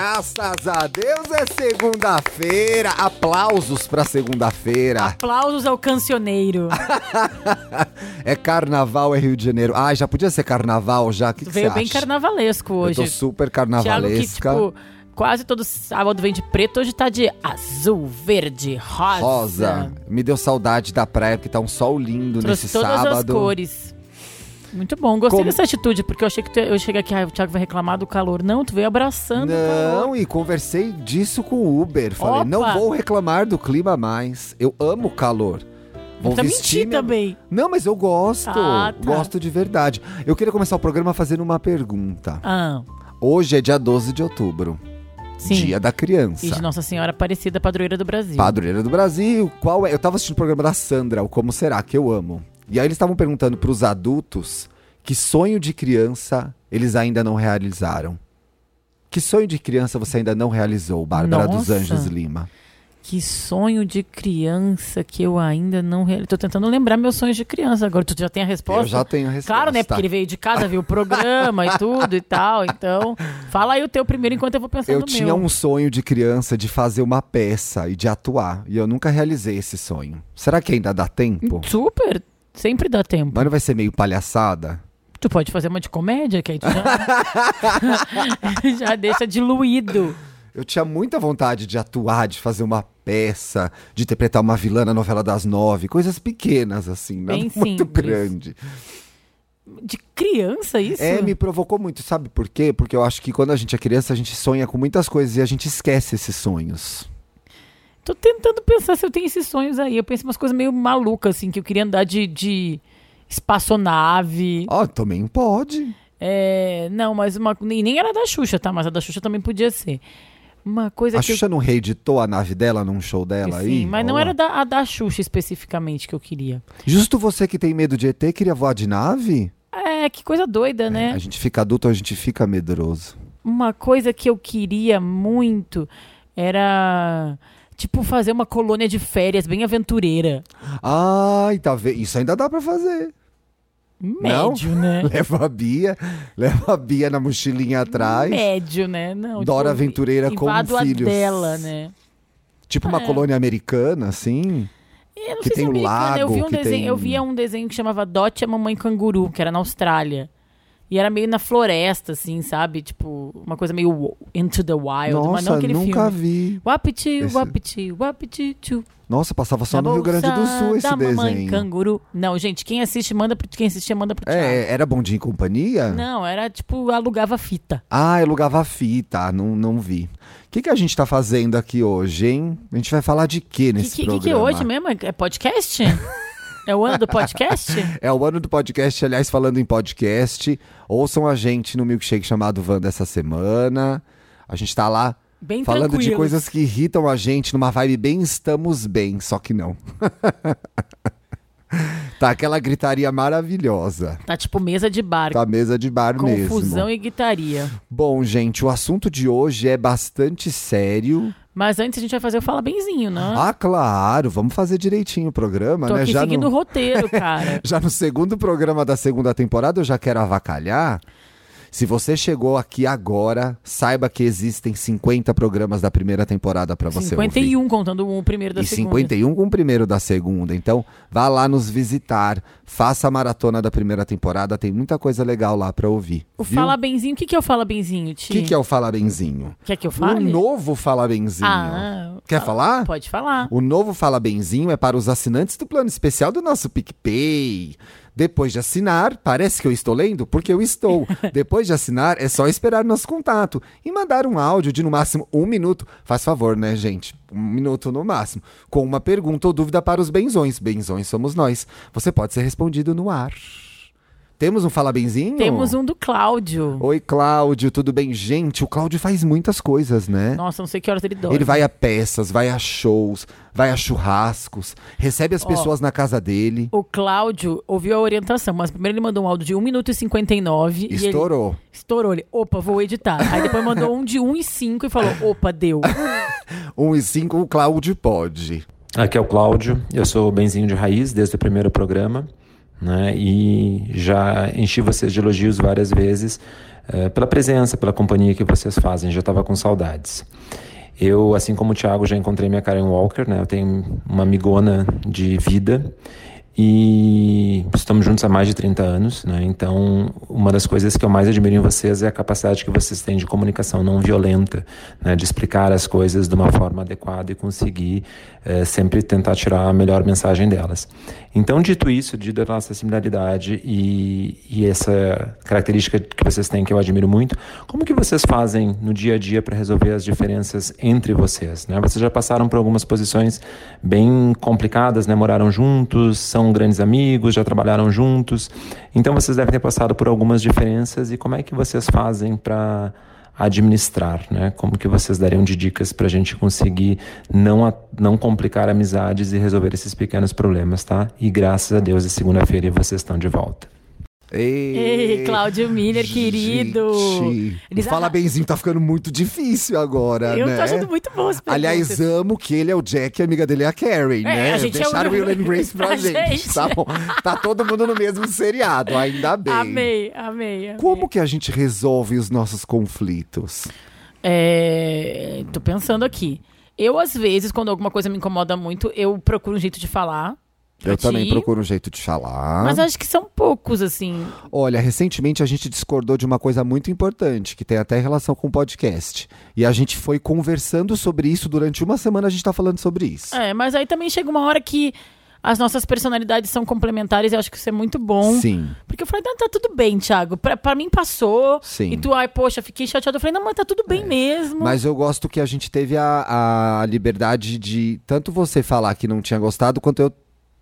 Graças a Deus é segunda-feira. Aplausos pra segunda-feira. Aplausos ao cancioneiro. é carnaval, é Rio de Janeiro. Ai, já podia ser carnaval já. Que que Veio bem acha? carnavalesco hoje. Eu tô super Thiago que, carnavalesca. tipo, quase todo sábado vem de preto, hoje tá de azul, verde, rosa. Rosa. Me deu saudade da praia, porque tá um sol lindo Trouxe nesse todas sábado. as cores. Muito bom, gostei Como- dessa atitude, porque eu achei que tu- eu cheguei aqui, ah, o Thiago vai reclamar do calor. Não, tu veio abraçando o calor. Não, e conversei disso com o Uber. Falei, Opa! não vou reclamar do clima mais. Eu amo o calor. Vou Tá vestir minha- também. Não, mas eu gosto. Ah, tá. Gosto de verdade. Eu queria começar o programa fazendo uma pergunta. Ah, Hoje é dia 12 de outubro. sim. Dia da criança. E de Nossa Senhora Aparecida, padroeira do Brasil. Padroeira do Brasil. Qual é? Eu tava assistindo o programa da Sandra, o Como Será, que eu amo. E aí eles estavam perguntando pros adultos que sonho de criança eles ainda não realizaram. Que sonho de criança você ainda não realizou, Bárbara dos Nossa. Anjos Lima? Que sonho de criança que eu ainda não realizei. Tô tentando lembrar meus sonhos de criança. Agora tu já tem a resposta? Eu já tenho a resposta. Claro, né? Porque ele veio de casa, viu o programa e tudo e tal. Então, fala aí o teu primeiro enquanto eu vou pensando Eu no tinha meu. um sonho de criança de fazer uma peça e de atuar. E eu nunca realizei esse sonho. Será que ainda dá tempo? Super. Sempre dá tempo. Mas não vai ser meio palhaçada? Tu pode fazer uma de comédia, que aí tu já, já deixa diluído. Eu tinha muita vontade de atuar, de fazer uma peça, de interpretar uma vilã na novela das nove, coisas pequenas, assim, nada Bem muito simples. grande. De criança, isso? É, me provocou muito, sabe por quê? Porque eu acho que quando a gente é criança, a gente sonha com muitas coisas e a gente esquece esses sonhos. Tô tentando pensar se eu tenho esses sonhos aí. Eu penso umas coisas meio malucas, assim, que eu queria andar de, de espaçonave. Ó, também pode. É, não, mas uma. Nem, nem era da Xuxa, tá? Mas a da Xuxa também podia ser. Uma coisa A que. Xuxa não reeditou a nave dela num show eu, dela aí? sim, mas não era da, a da Xuxa especificamente que eu queria. Justo você que tem medo de ET queria voar de nave? É, que coisa doida, né? A gente fica adulto, a gente fica medroso. Uma coisa que eu queria muito era. Tipo, fazer uma colônia de férias bem aventureira. Ai, tá vendo? Isso ainda dá pra fazer. Médio, né? Leva a Bia, leva a Bia na mochilinha atrás. Médio, né? Não, Dora Aventureira com invado filhos. dela, né? Tipo uma É. colônia americana, assim. Eu não Que sei tem se é um americana, eu lago, vi um desenho, tem- eu via um desenho que chamava Dot a Mamãe Canguru, que era na Austrália. E era meio na floresta, assim, sabe? Tipo, uma coisa meio Into the Wild, mas não Nossa, aquele nunca filme. vi. Wapiti, Esse- wapiti, wapiti, tchu. Nossa, passava só Na no Rio Grande do Sul esse da mamãe canguru. Não, gente, quem assiste, manda pro, quem assistia, manda pro Thiago. É, era Bom Dia em Companhia? Não, era tipo, alugava fita. Ah, alugava fita, não, não vi. O que, que a gente tá fazendo aqui hoje, hein? A gente vai falar de quê Que, nesse que, que, programa? que é hoje mesmo? É podcast? é o ano do podcast? É o ano do podcast, aliás, falando em podcast. Ouçam a gente no milkshake chamado Wanda essa semana. A gente tá lá Bem falando de coisas que irritam a gente numa vibe bem estamos bem, só que não. tá aquela gritaria maravilhosa. Tá tipo mesa de bar. Tá mesa de bar Confusão mesmo. e gritaria. Bom, gente, o assunto de hoje é bastante sério. Mas antes a gente vai fazer o Fala Benzinho, né? Ah, claro, vamos fazer direitinho o programa, Tô né? aqui Já seguindo o no, roteiro, cara. já no segundo programa da segunda temporada eu já quero avacalhar. Se você chegou aqui agora, saiba que existem 50 programas da primeira temporada pra você ouvir. 51, contando o primeiro da e segunda. 51 com o primeiro da segunda. Então, vá lá nos visitar, faça a maratona da primeira temporada, tem muita coisa legal lá pra ouvir. O viu? Fala Benzinho, o que, que é o Fala Benzinho, O Ti? que, que é o Fala Benzinho? Quer que eu O fale? novo Fala Benzinho. Ah, Quer falar? Pode falar. O novo Fala Benzinho é para os assinantes do plano especial do nosso PicPay. Depois de assinar, parece que eu estou lendo? Porque eu estou. Depois de assinar, é só esperar nosso contato e mandar um áudio de no máximo um minuto. Faz favor, né, gente? Um minuto no máximo. Com uma pergunta ou dúvida para os benzões. Benzões somos nós. Você pode ser respondido no ar. Temos um Fala Benzinho? Temos um do Cláudio. Oi, Cláudio, tudo bem? Gente, o Cláudio faz muitas coisas, né? Nossa, não sei que horas ele dorme. Ele vai a peças, vai a shows, vai a churrascos, recebe as pessoas na casa dele. O Cláudio ouviu a orientação, mas primeiro ele mandou um áudio de 1 minuto e 59. e ele- Estourou. Estourou ele. Opa, vou editar. Aí depois mandou um de 1 e 5 e falou: opa, deu. 1 e 5, o Cláudio pode. Aqui é o Cláudio, eu sou o Benzinho de Raiz desde o primeiro programa, né? E já enchi vocês de elogios várias vezes eh, pela presença, pela companhia que vocês fazem, já estava com saudades. Eu, assim como o Thiago, já encontrei minha Karen Walker, né? Eu tenho uma amigona de vida e estamos juntos há mais de 30 anos, né? Então, uma das coisas que eu mais admiro em vocês é a capacidade que vocês têm de comunicação não violenta, né? De explicar as coisas de uma forma adequada e conseguir eh, sempre tentar tirar a melhor mensagem delas. Então, dito isso, dito a nossa similaridade e, e essa característica que vocês têm que eu admiro muito, como que vocês fazem no dia a dia para resolver as diferenças entre vocês, né? Vocês já passaram por algumas posições bem complicadas, né? Moraram juntos, são grandes amigos, já trabalharam juntos. Então vocês devem ter passado por algumas diferenças e como é que vocês fazem para administrar, né? Como que vocês dariam de dicas para a gente conseguir não, não complicar amizades e resolver esses pequenos problemas, tá? E graças a Deus, é segunda-feira e vocês estão de volta. Ei, Cláudio Miller, querido. Gente, Eles Fala arra- Benzinho tá ficando muito difícil agora, Eu né? tô achando muito bom as Aliás, amo que ele é o Jack e a amiga dele é a Carrie, né? a gente é Deixaram o- o Will and Grace pra pra gente, gente. tá bom? Tá todo mundo no mesmo seriado, ainda bem. Amei, amei, amei. Como que a gente resolve os nossos conflitos? É, tô pensando aqui. Eu, às vezes, quando alguma coisa me incomoda muito, eu procuro um jeito de falar. Eu também ti, procuro um jeito de falar. Mas acho que são poucos, assim. Olha, recentemente a gente discordou de uma coisa muito importante, que tem até relação com o podcast. E a gente foi conversando sobre isso durante uma semana, a gente tá falando sobre isso. É, mas aí também chega uma hora que as nossas personalidades são complementares e eu acho que isso é muito bom. Sim. Porque eu falei, não, tá tudo bem, Thiago. Pra, pra mim passou. Sim. É. E tu, ai, poxa, fiquei chateado. Eu falei, não, mas tá tudo bem mesmo. Mas eu gosto que a gente teve a, a liberdade de tanto você falar que não tinha gostado, quanto eu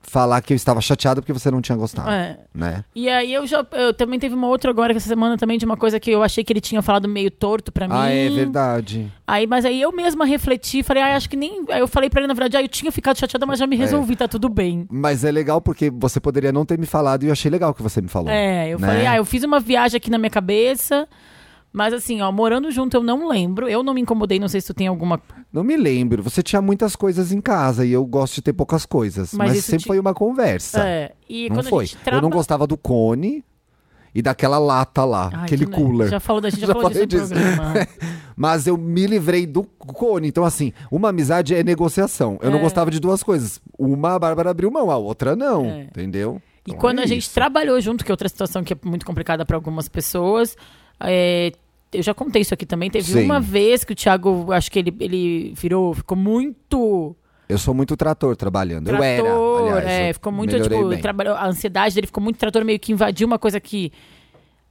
falar que eu estava chateado porque você não tinha gostado. É. Né? E aí eu já. Eu também teve uma outra agora essa semana também de uma coisa que eu achei que ele tinha falado meio torto pra mim. Ah, é verdade. Aí, mas aí eu mesma refleti, falei, ah, acho que nem. Aí eu falei pra ele, na verdade, ah, eu tinha ficado chateada, mas já me resolvi, tá tudo bem. Mas é legal porque você poderia não ter me falado e eu achei legal que você me falou. É, eu né? falei, ah, eu fiz uma viagem aqui na minha cabeça. Mas assim, ó, morando junto eu não lembro. Eu não me incomodei, não sei se tu tem alguma. Não me lembro. Você tinha muitas coisas em casa e eu gosto de ter poucas coisas. Mas Mas, sempre te- foi uma conversa. É. E não foi. a gente Eu traba... não gostava do cone e daquela lata lá, Ai, aquele cooler. Já falou da gente, já, Já falou disso disso. programa. Mas eu me livrei do cone. Então, assim, uma amizade é negociação. Eu não É. gostava de duas coisas. Uma, a Bárbara abriu mão, a outra não. É. Entendeu? E Então quando é a gente isso. trabalhou junto, que é outra situação que é muito complicada para algumas pessoas, é, eu já contei isso aqui também. Teve Sim. uma vez que o Thiago, acho que ele, ele virou, ficou muito Eu sou muito trator trabalhando. trator, eu era, aliás. é, eu ficou muito, tipo, trabalhou, a ansiedade dele ficou muito trator, meio que invadiu uma coisa que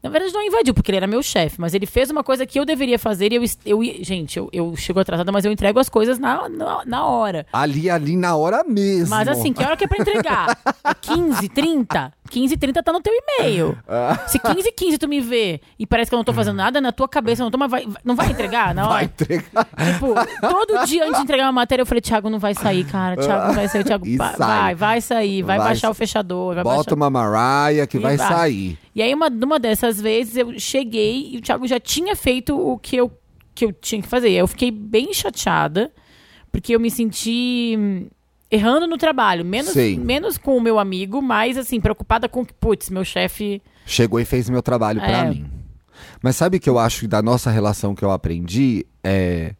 na verdade não invadiu, porque ele era meu chefe, mas ele fez uma coisa que eu deveria fazer e eu, eu gente, eu, eu chego atrasada, mas eu entrego as coisas na, na, na hora. Ali, ali, na hora mesmo. Mas assim, que hora que é pra entregar? É 15, 30? 15, 30 tá no teu e-mail. Se 15, 15 tu me vê e parece que eu não tô fazendo nada, na tua cabeça não tô, mas vai, não vai entregar na hora? Vai entregar. Tipo, todo dia antes de entregar uma matéria eu falei, Thiago, não vai sair, cara. Thiago, não vai sair. Thiago, E vai, sai. vai, sair. Vai, Vai baixar o fechador. Vai Bota baixar... uma Mariah que E vai vai. sair. E aí, uma, numa dessas vezes, eu cheguei e o Thiago já tinha feito o que eu, que eu tinha que fazer. Eu fiquei bem chateada, porque eu me senti hum, errando no trabalho. Menos, Sim. menos com o meu amigo, mas assim, preocupada com que, putz, meu chefe. Chegou e fez meu trabalho pra É. mim. Mas sabe o que eu acho da nossa relação que eu aprendi? É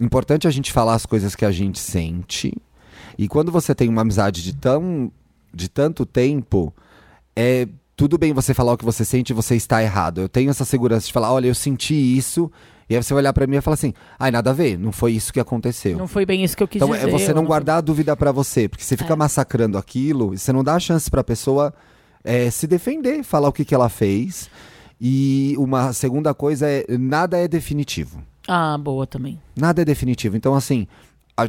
importante a gente falar as coisas que a gente sente. E quando você tem uma amizade de tão de tanto tempo, é tudo bem você falar o que você sente e você está errado. Eu tenho essa segurança de falar, olha, eu senti isso. E aí você vai olhar pra mim e falar assim: "Ai, nada a ver, não foi isso que aconteceu". Não foi bem isso que eu quis Então dizer. é você eu não guardar a dúvida pra você, porque você fica É. massacrando aquilo e você não dá a chance pra pessoa é, se defender, falar o que, que ela fez. E uma segunda coisa é nada é definitivo. Ah, boa também. Nada é definitivo. Então, assim,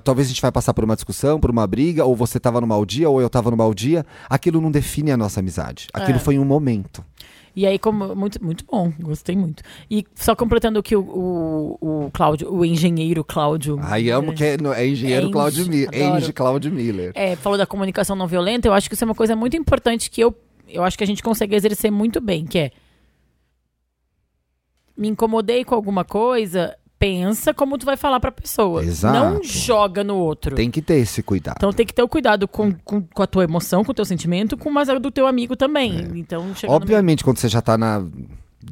talvez a gente vai passar por uma discussão, por uma briga, ou você tava no mau dia, ou eu tava no mau dia. Aquilo não define a nossa amizade. Aquilo É. foi um momento. E aí, como. Muito, muito bom, gostei muito. E só completando o que o, o, o Cláudio, o engenheiro Cláudio. Aí amo que é, é engenheiro Enge, Cláudio Miller. Cláudio Miller. é, falou da comunicação não violenta, eu acho que isso é uma coisa muito importante que eu, eu acho que a gente consegue exercer muito bem, que é me incomodei com alguma coisa, pensa como tu vai falar pra pessoa. Exato. Não joga no outro. Tem que ter esse cuidado. Então tem que ter o cuidado com, com, com a tua emoção, com o teu sentimento, com mais a do teu amigo também. Então, chegando Obviamente, quando você já tá na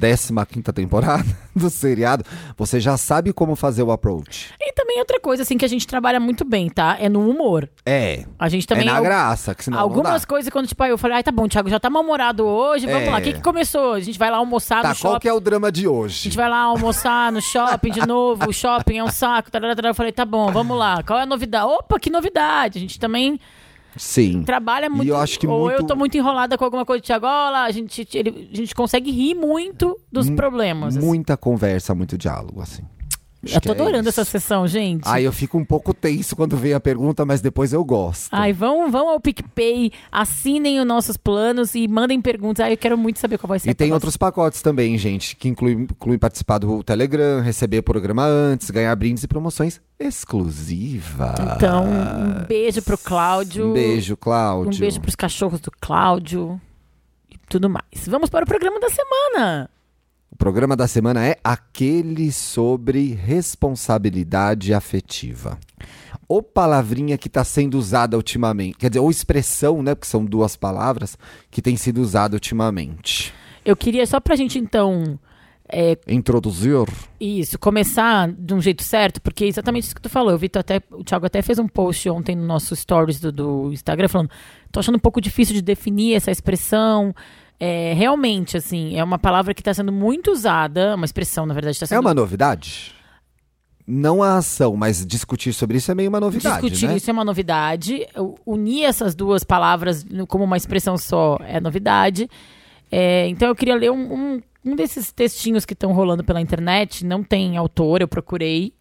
15 temporada do seriado, você já sabe como fazer o approach. E também outra coisa, assim, que a gente trabalha muito bem, tá? É no humor. É. A gente também. é na al- graça, que senão não Algumas coisas, quando, tipo, eu falei, ai, tá bom, Thiago, já tá mal-humorado hoje, vamos É. lá. O que, que começou? A gente vai lá almoçar Tá, no qual shopping. que é o drama de A hoje? gente vai lá almoçar no shopping de novo, o shopping é um saco. tarará, tarará. Eu falei, tá bom, vamos lá. Qual é a novidade? Opa, que novidade! A gente também Sim. trabalha muito. eu acho que ou eu muito- tô muito enrolada com alguma coisa olha lá, a gente, ele- a gente consegue rir muito dos problemas. assim. Muita conversa, muito diálogo, assim. Acho Eu tô é adorando isso. essa sessão, gente. Aí eu fico um pouco tenso quando vem a pergunta, mas depois eu gosto. Ai, vão, vão ao PicPay, assinem os nossos planos e mandem perguntas. Ai, eu quero muito saber qual vai ser E tem outros pacotes também, gente, que incluem, incluem participar do Telegram, receber programa antes, ganhar brindes e promoções exclusivas. Então, um beijo pro Cláudio. Um beijo, Cláudio. Um beijo pros cachorros do Cláudio. E tudo mais. Vamos para o programa da semana. O programa da semana é aquele sobre responsabilidade afetiva. Ou palavrinha que está sendo usada ultimamente. Quer dizer, ou expressão, né? Porque são duas palavras que tem sido usada ultimamente. Eu queria só pra gente, então, é, Introduzir. isso, começar de um jeito certo, porque é exatamente isso que tu falou. O Vitor até, o Thiago até fez um post ontem no nosso stories do, do Instagram falando, tô achando um pouco difícil de definir essa expressão. É, realmente, assim, é uma palavra que está sendo muito usada, uma expressão, na verdade, está sendo É uma novidade? Não a ação, mas discutir sobre isso é meio uma novidade, Discutir né? isso é uma novidade. Unir essas duas palavras como uma expressão só é novidade. É, então eu queria ler um, um, um desses textinhos que estão rolando pela internet. Não tem autor, eu procurei.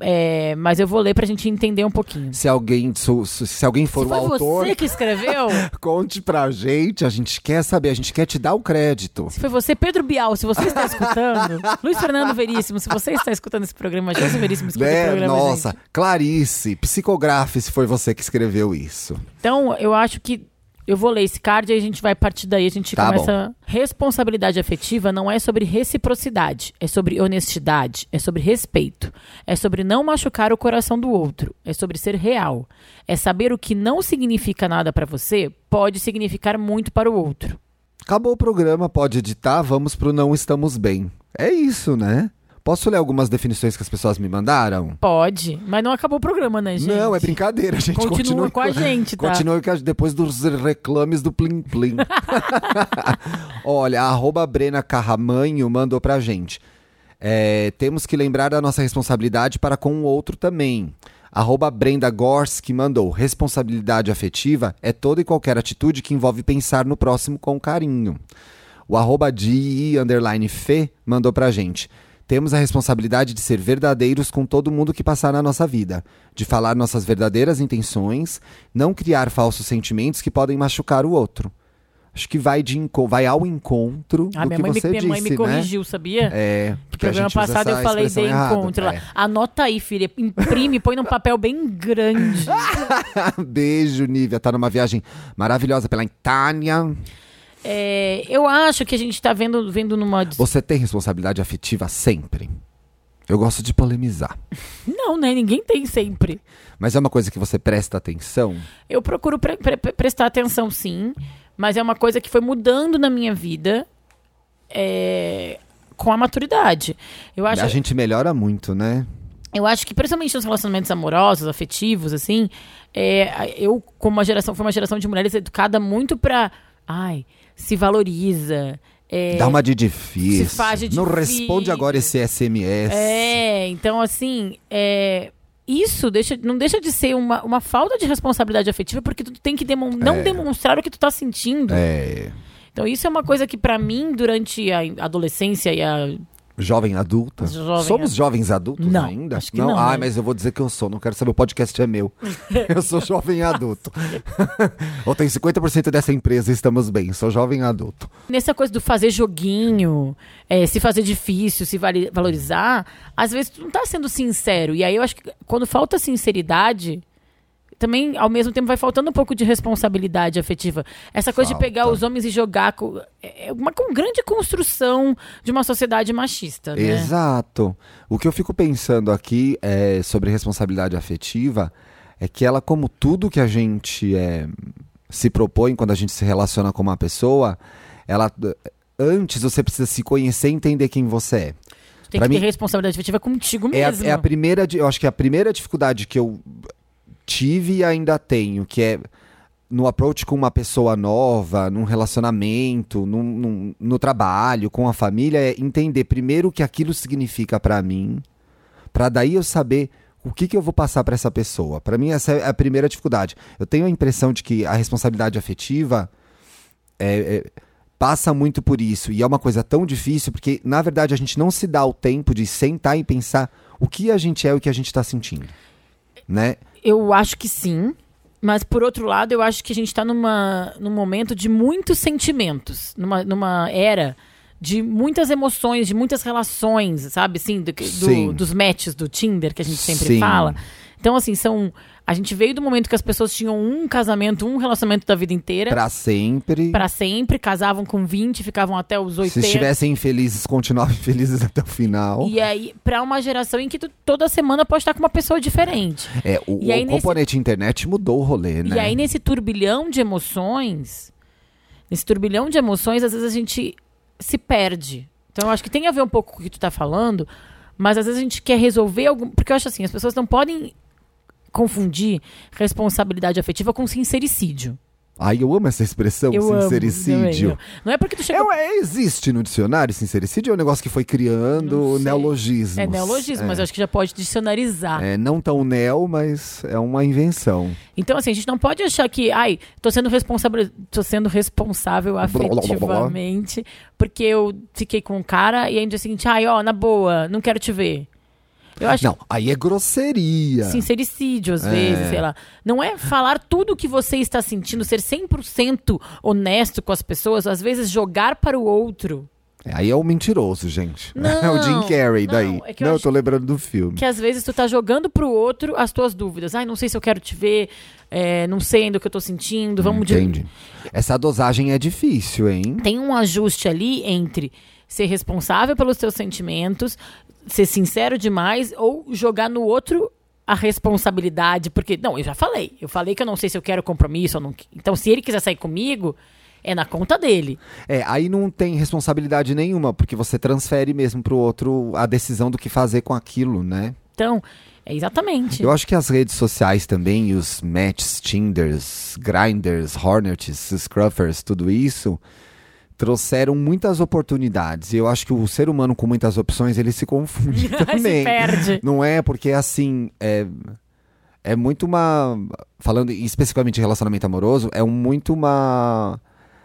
É, mas eu vou ler pra gente entender um pouquinho. Se alguém, se, se- alguém for Se o foi autor, você que escreveu, conte pra gente. A gente quer saber, a gente quer te dar o crédito. se foi você, Pedro Bial, se você está escutando, Luiz Fernando Veríssimo, se você está escutando esse programa, José Veríssimo, escuta o Né? programa, Nossa, gente. Clarice, psicografe se foi você que escreveu isso. Então, eu acho que eu vou ler esse card e a gente vai partir daí, a gente Tá começa. Responsabilidade afetiva não é sobre reciprocidade, é sobre honestidade, é sobre respeito, é sobre não machucar o coração do outro, é sobre ser real, é saber o que não significa nada pra você pode significar muito para o outro. Acabou o programa, pode editar, vamos pro Não Estamos Bem. É isso, né? Posso ler algumas definições que as pessoas me mandaram? Pode, mas não acabou o programa, né, gente? Não, é brincadeira, gente. Continua Continue com a gente, tá? Continue com a- depois dos reclames do Plim Plim. Olha, a arroba Brena Carramanho mandou pra gente. É, temos que lembrar da nossa responsabilidade para com o outro também. Arroba Brenda Gorski mandou. Responsabilidade afetiva é toda e qualquer atitude que envolve pensar no próximo com carinho. O arroba DI underline Fê mandou pra gente. Temos a responsabilidade de ser verdadeiros com todo mundo que passar na nossa vida, de falar nossas verdadeiras intenções, não criar falsos sentimentos que podem machucar o outro. Acho que vai, de vai ao encontro Ah, do que mãe, me, você minha disse, mãe me né? corrigiu, sabia? É, No programa passado eu falei de errada. encontro lá. É. Anota aí, filha. Imprime, põe num papel bem grande. Beijo, Nívia. Tá numa viagem maravilhosa pela Itália. É, eu acho que a gente tá vendo, vendo numa. Você tem responsabilidade afetiva sempre? Eu gosto de polemizar. Não, né? Ninguém tem sempre. Mas é uma coisa que você presta atenção? Eu procuro pre- pre- prestar atenção, sim. Mas é uma coisa que foi mudando na minha vida é, com a maturidade. Eu acho, A gente melhora muito, né? eu acho que, principalmente nos relacionamentos amorosos, afetivos, assim, é, eu, como uma geração, foi uma geração de mulheres educada muito pra. Ai, se valoriza. é, Dá uma de difícil. se faz de Não difícil. responde agora esse SMS. É, então assim, é, isso deixa, não deixa de ser uma, uma falta de responsabilidade afetiva, porque tu tem que demon- não demonstrar o que tu tá sentindo. É. Então isso é uma coisa que pra mim, durante a adolescência e a Jovem adulta? Jovem Somos adulta. jovens adultos Não, ainda? acho que não, Ah, né? mas eu vou dizer que eu sou. Não quero saber, o podcast é meu. eu sou jovem adulto. Ou tenho 50% dessa empresa estamos bem. Sou jovem adulto. Nessa coisa do fazer joguinho, é, se fazer difícil, se valorizar, às vezes tu não tá sendo sincero. E aí eu acho que quando falta sinceridade, também ao mesmo tempo vai faltando um pouco de responsabilidade afetiva. Essa coisa de Falta. pegar os homens e jogar com, é uma com grande construção de uma sociedade machista, né? Exato. O que eu fico pensando aqui é, sobre responsabilidade afetiva é que ela, como tudo que a gente é, se propõe quando a gente se relaciona com uma pessoa, ela antes você precisa se conhecer e entender quem você é. Tem Pra que ter mim- responsabilidade afetiva contigo É a, mesmo. é a primeira, eu acho que é a primeira dificuldade que eu tive e ainda tenho, que é no approach com uma pessoa nova, num relacionamento, num, num- no trabalho, com a família, é entender primeiro o que aquilo significa pra mim, pra daí eu saber o que, que eu vou passar pra essa pessoa. Pra mim essa é a primeira dificuldade. Eu tenho a impressão de que a responsabilidade afetiva é- é, passa muito por isso. E é uma coisa tão difícil, porque, na verdade, a gente não se dá o tempo de sentar e pensar o que a gente é e o que a gente está sentindo. Né? Eu acho que sim. Mas, por outro lado, eu acho que a gente está numa, num momento de muitos sentimentos. Numa, numa era de muitas emoções, de muitas relações, sabe? Assim, do, do- dos matches do Tinder, que a gente sempre Sim. fala. Então, assim, são. A gente veio do momento que as pessoas tinham um casamento, um relacionamento da vida inteira. Pra sempre. Pra sempre, casavam com 20, ficavam até os 80. Se estivessem infelizes, continuavam infelizes até o final. E aí, pra uma geração em que tu, toda semana pode estar com uma pessoa diferente. É, o, E o nesse- componente internet mudou o rolê, né? E aí, nesse turbilhão de emoções, nesse turbilhão de emoções, às vezes a gente se perde. Então, eu acho que tem a ver um pouco com o que tu tá falando, mas às vezes a gente quer resolver algum. Porque eu acho assim, as pessoas não podem confundir responsabilidade afetiva com sincericídio. Ai, eu amo essa expressão, eu sincericídio. amo. Não é porque tu chega. É, é, existe no dicionário sincericídio? É um negócio que foi criando neologismos. É neologismo, mas eu acho que já pode dicionarizar. É, não tão neo, mas é uma invenção. Então, assim, a gente não pode achar que, ai, tô sendo responsável, tô sendo responsável afetivamente porque eu fiquei com um cara e aí no dia seguinte, ai, ó, na boa, não quero te ver. Eu acho Não, aí é grosseria. sincericídio, às É. vezes, sei lá. Não é falar tudo o que você está sentindo, ser 100% honesto com as pessoas, às vezes jogar para o outro. É, Aí é o mentiroso, gente. é o Não, Jim Carrey não, daí. é não, eu tô lembrando do filme. Que às vezes tu tá jogando pro outro as tuas dúvidas. Ai, não sei se eu quero te ver, é, não sei ainda o que eu tô sentindo, vamos de- Entende? Essa dosagem é difícil, hein? tem um ajuste ali entre ser responsável pelos teus sentimentos, ser sincero demais ou jogar no outro a responsabilidade, porque não, eu já falei, eu falei que eu não sei se eu quero compromisso ou não. Então, se ele quiser sair comigo, é na conta dele. É, aí não tem responsabilidade nenhuma, porque você transfere mesmo pro outro a decisão do que fazer com aquilo, né? Então, é exatamente. Eu acho que as redes sociais também, os matches, Tinders, Grinders, Hornets, Scruffers, tudo isso, trouxeram muitas oportunidades. E eu acho que o ser humano com muitas opções, ele se confunde também. se perde. Não é porque assim, é, é muito uma. Falando especificamente de relacionamento amoroso, é muito uma.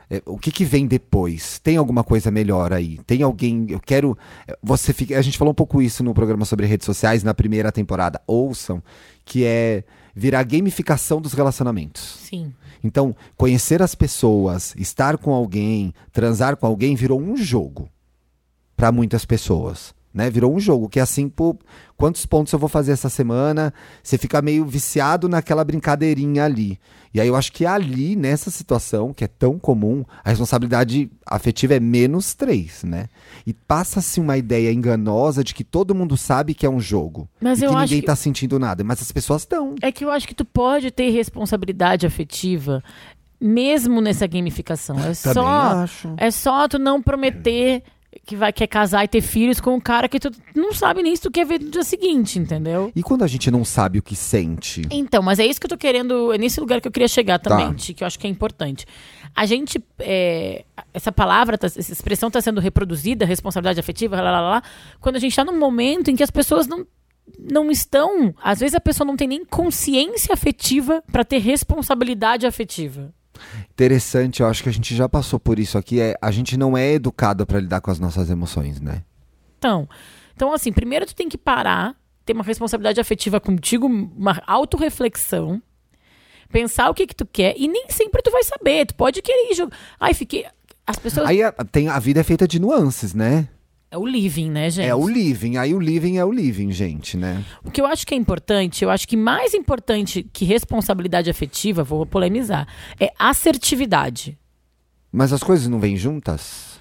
é, o que, que vem depois? Tem alguma coisa melhor aí? Tem alguém. Eu quero. Você fica. A gente falou um pouco isso no programa sobre redes sociais na primeira temporada. Ouçam, que é virar gamificação dos relacionamentos. Sim. Então, conhecer as pessoas, estar com alguém, transar com alguém virou um jogo para muitas pessoas. Né? Virou um jogo que é assim, pô, quantos pontos eu vou fazer essa semana? Você fica meio viciado naquela brincadeirinha ali. E aí eu acho que ali, nessa situação, que é tão comum, a responsabilidade afetiva é menos três, né? E passa-se uma ideia enganosa de que todo mundo sabe que é um jogo. Mas e eu que acho ninguém que- tá sentindo nada. Mas as pessoas estão. É que eu acho que tu pode ter responsabilidade afetiva mesmo nessa gamificação. É Também só acho. é só tu não prometer que vai quer casar e ter filhos com um cara que tu não sabe nem se tu quer ver no dia seguinte, entendeu? E quando a gente não sabe o que sente? Então, mas é isso que eu tô querendo, é nesse lugar que eu queria chegar também, Tá. Que eu acho que é importante. A gente, é, essa palavra, tá- essa expressão está sendo reproduzida, responsabilidade afetiva, lá, lá, lá, quando a gente está num momento em que as pessoas não, não estão, às vezes a pessoa não tem nem consciência afetiva para ter responsabilidade afetiva. Interessante, eu acho que a gente já passou por isso aqui. É, a gente não é educado para lidar com as nossas emoções, né? chatão. Então, assim, primeiro tu tem que parar, ter uma responsabilidade afetiva contigo, uma autorreflexão, pensar o que que tu quer, e nem sempre tu vai saber. Tu pode querer jogar. Ai, fiquei. As pessoas. Aí a, tem, a vida é feita de nuances, né? É o living, né, gente? É o living. Aí o living é o living, gente, né? O que eu acho que é importante, eu acho que mais importante que responsabilidade afetiva, vou polemizar, é assertividade. Mas as coisas não vêm juntas?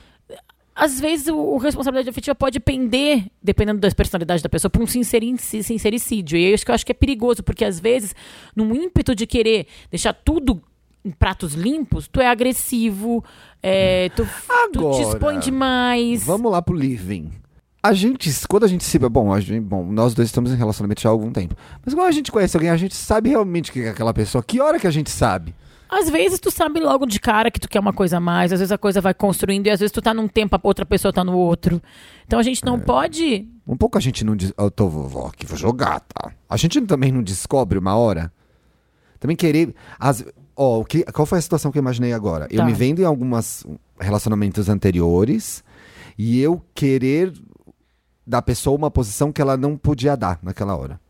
Às vezes o, o responsabilidade afetiva pode pender, dependendo da personalidade da pessoa, para um sinceri- sincericídio. E é isso que eu acho que é perigoso, porque às vezes, num ímpeto de querer deixar tudo em pratos limpos, tu é agressivo, é, tu, tu te Agora, expõe demais. Vamos lá pro living. A gente, quando a gente se. Bom, a gente, bom, nós dois estamos em relacionamento já há algum tempo. Mas quando a gente conhece alguém, a gente sabe realmente que é aquela pessoa. Que hora que a gente sabe? Às vezes tu sabe logo de cara que tu quer uma coisa a mais, às vezes a coisa vai construindo e às vezes tu tá num tempo, a outra pessoa tá no outro. Então a gente não pode. Um pouco a gente não. des- Eu tô, vou, vou aqui, vou jogar, tá? A gente também não descobre uma hora. Também querer. As, ó, o que, qual foi a situação que eu imaginei agora? Eu Tá. me vendo em alguns relacionamentos anteriores e eu querer da pessoa uma posição que ela não podia dar naquela hora.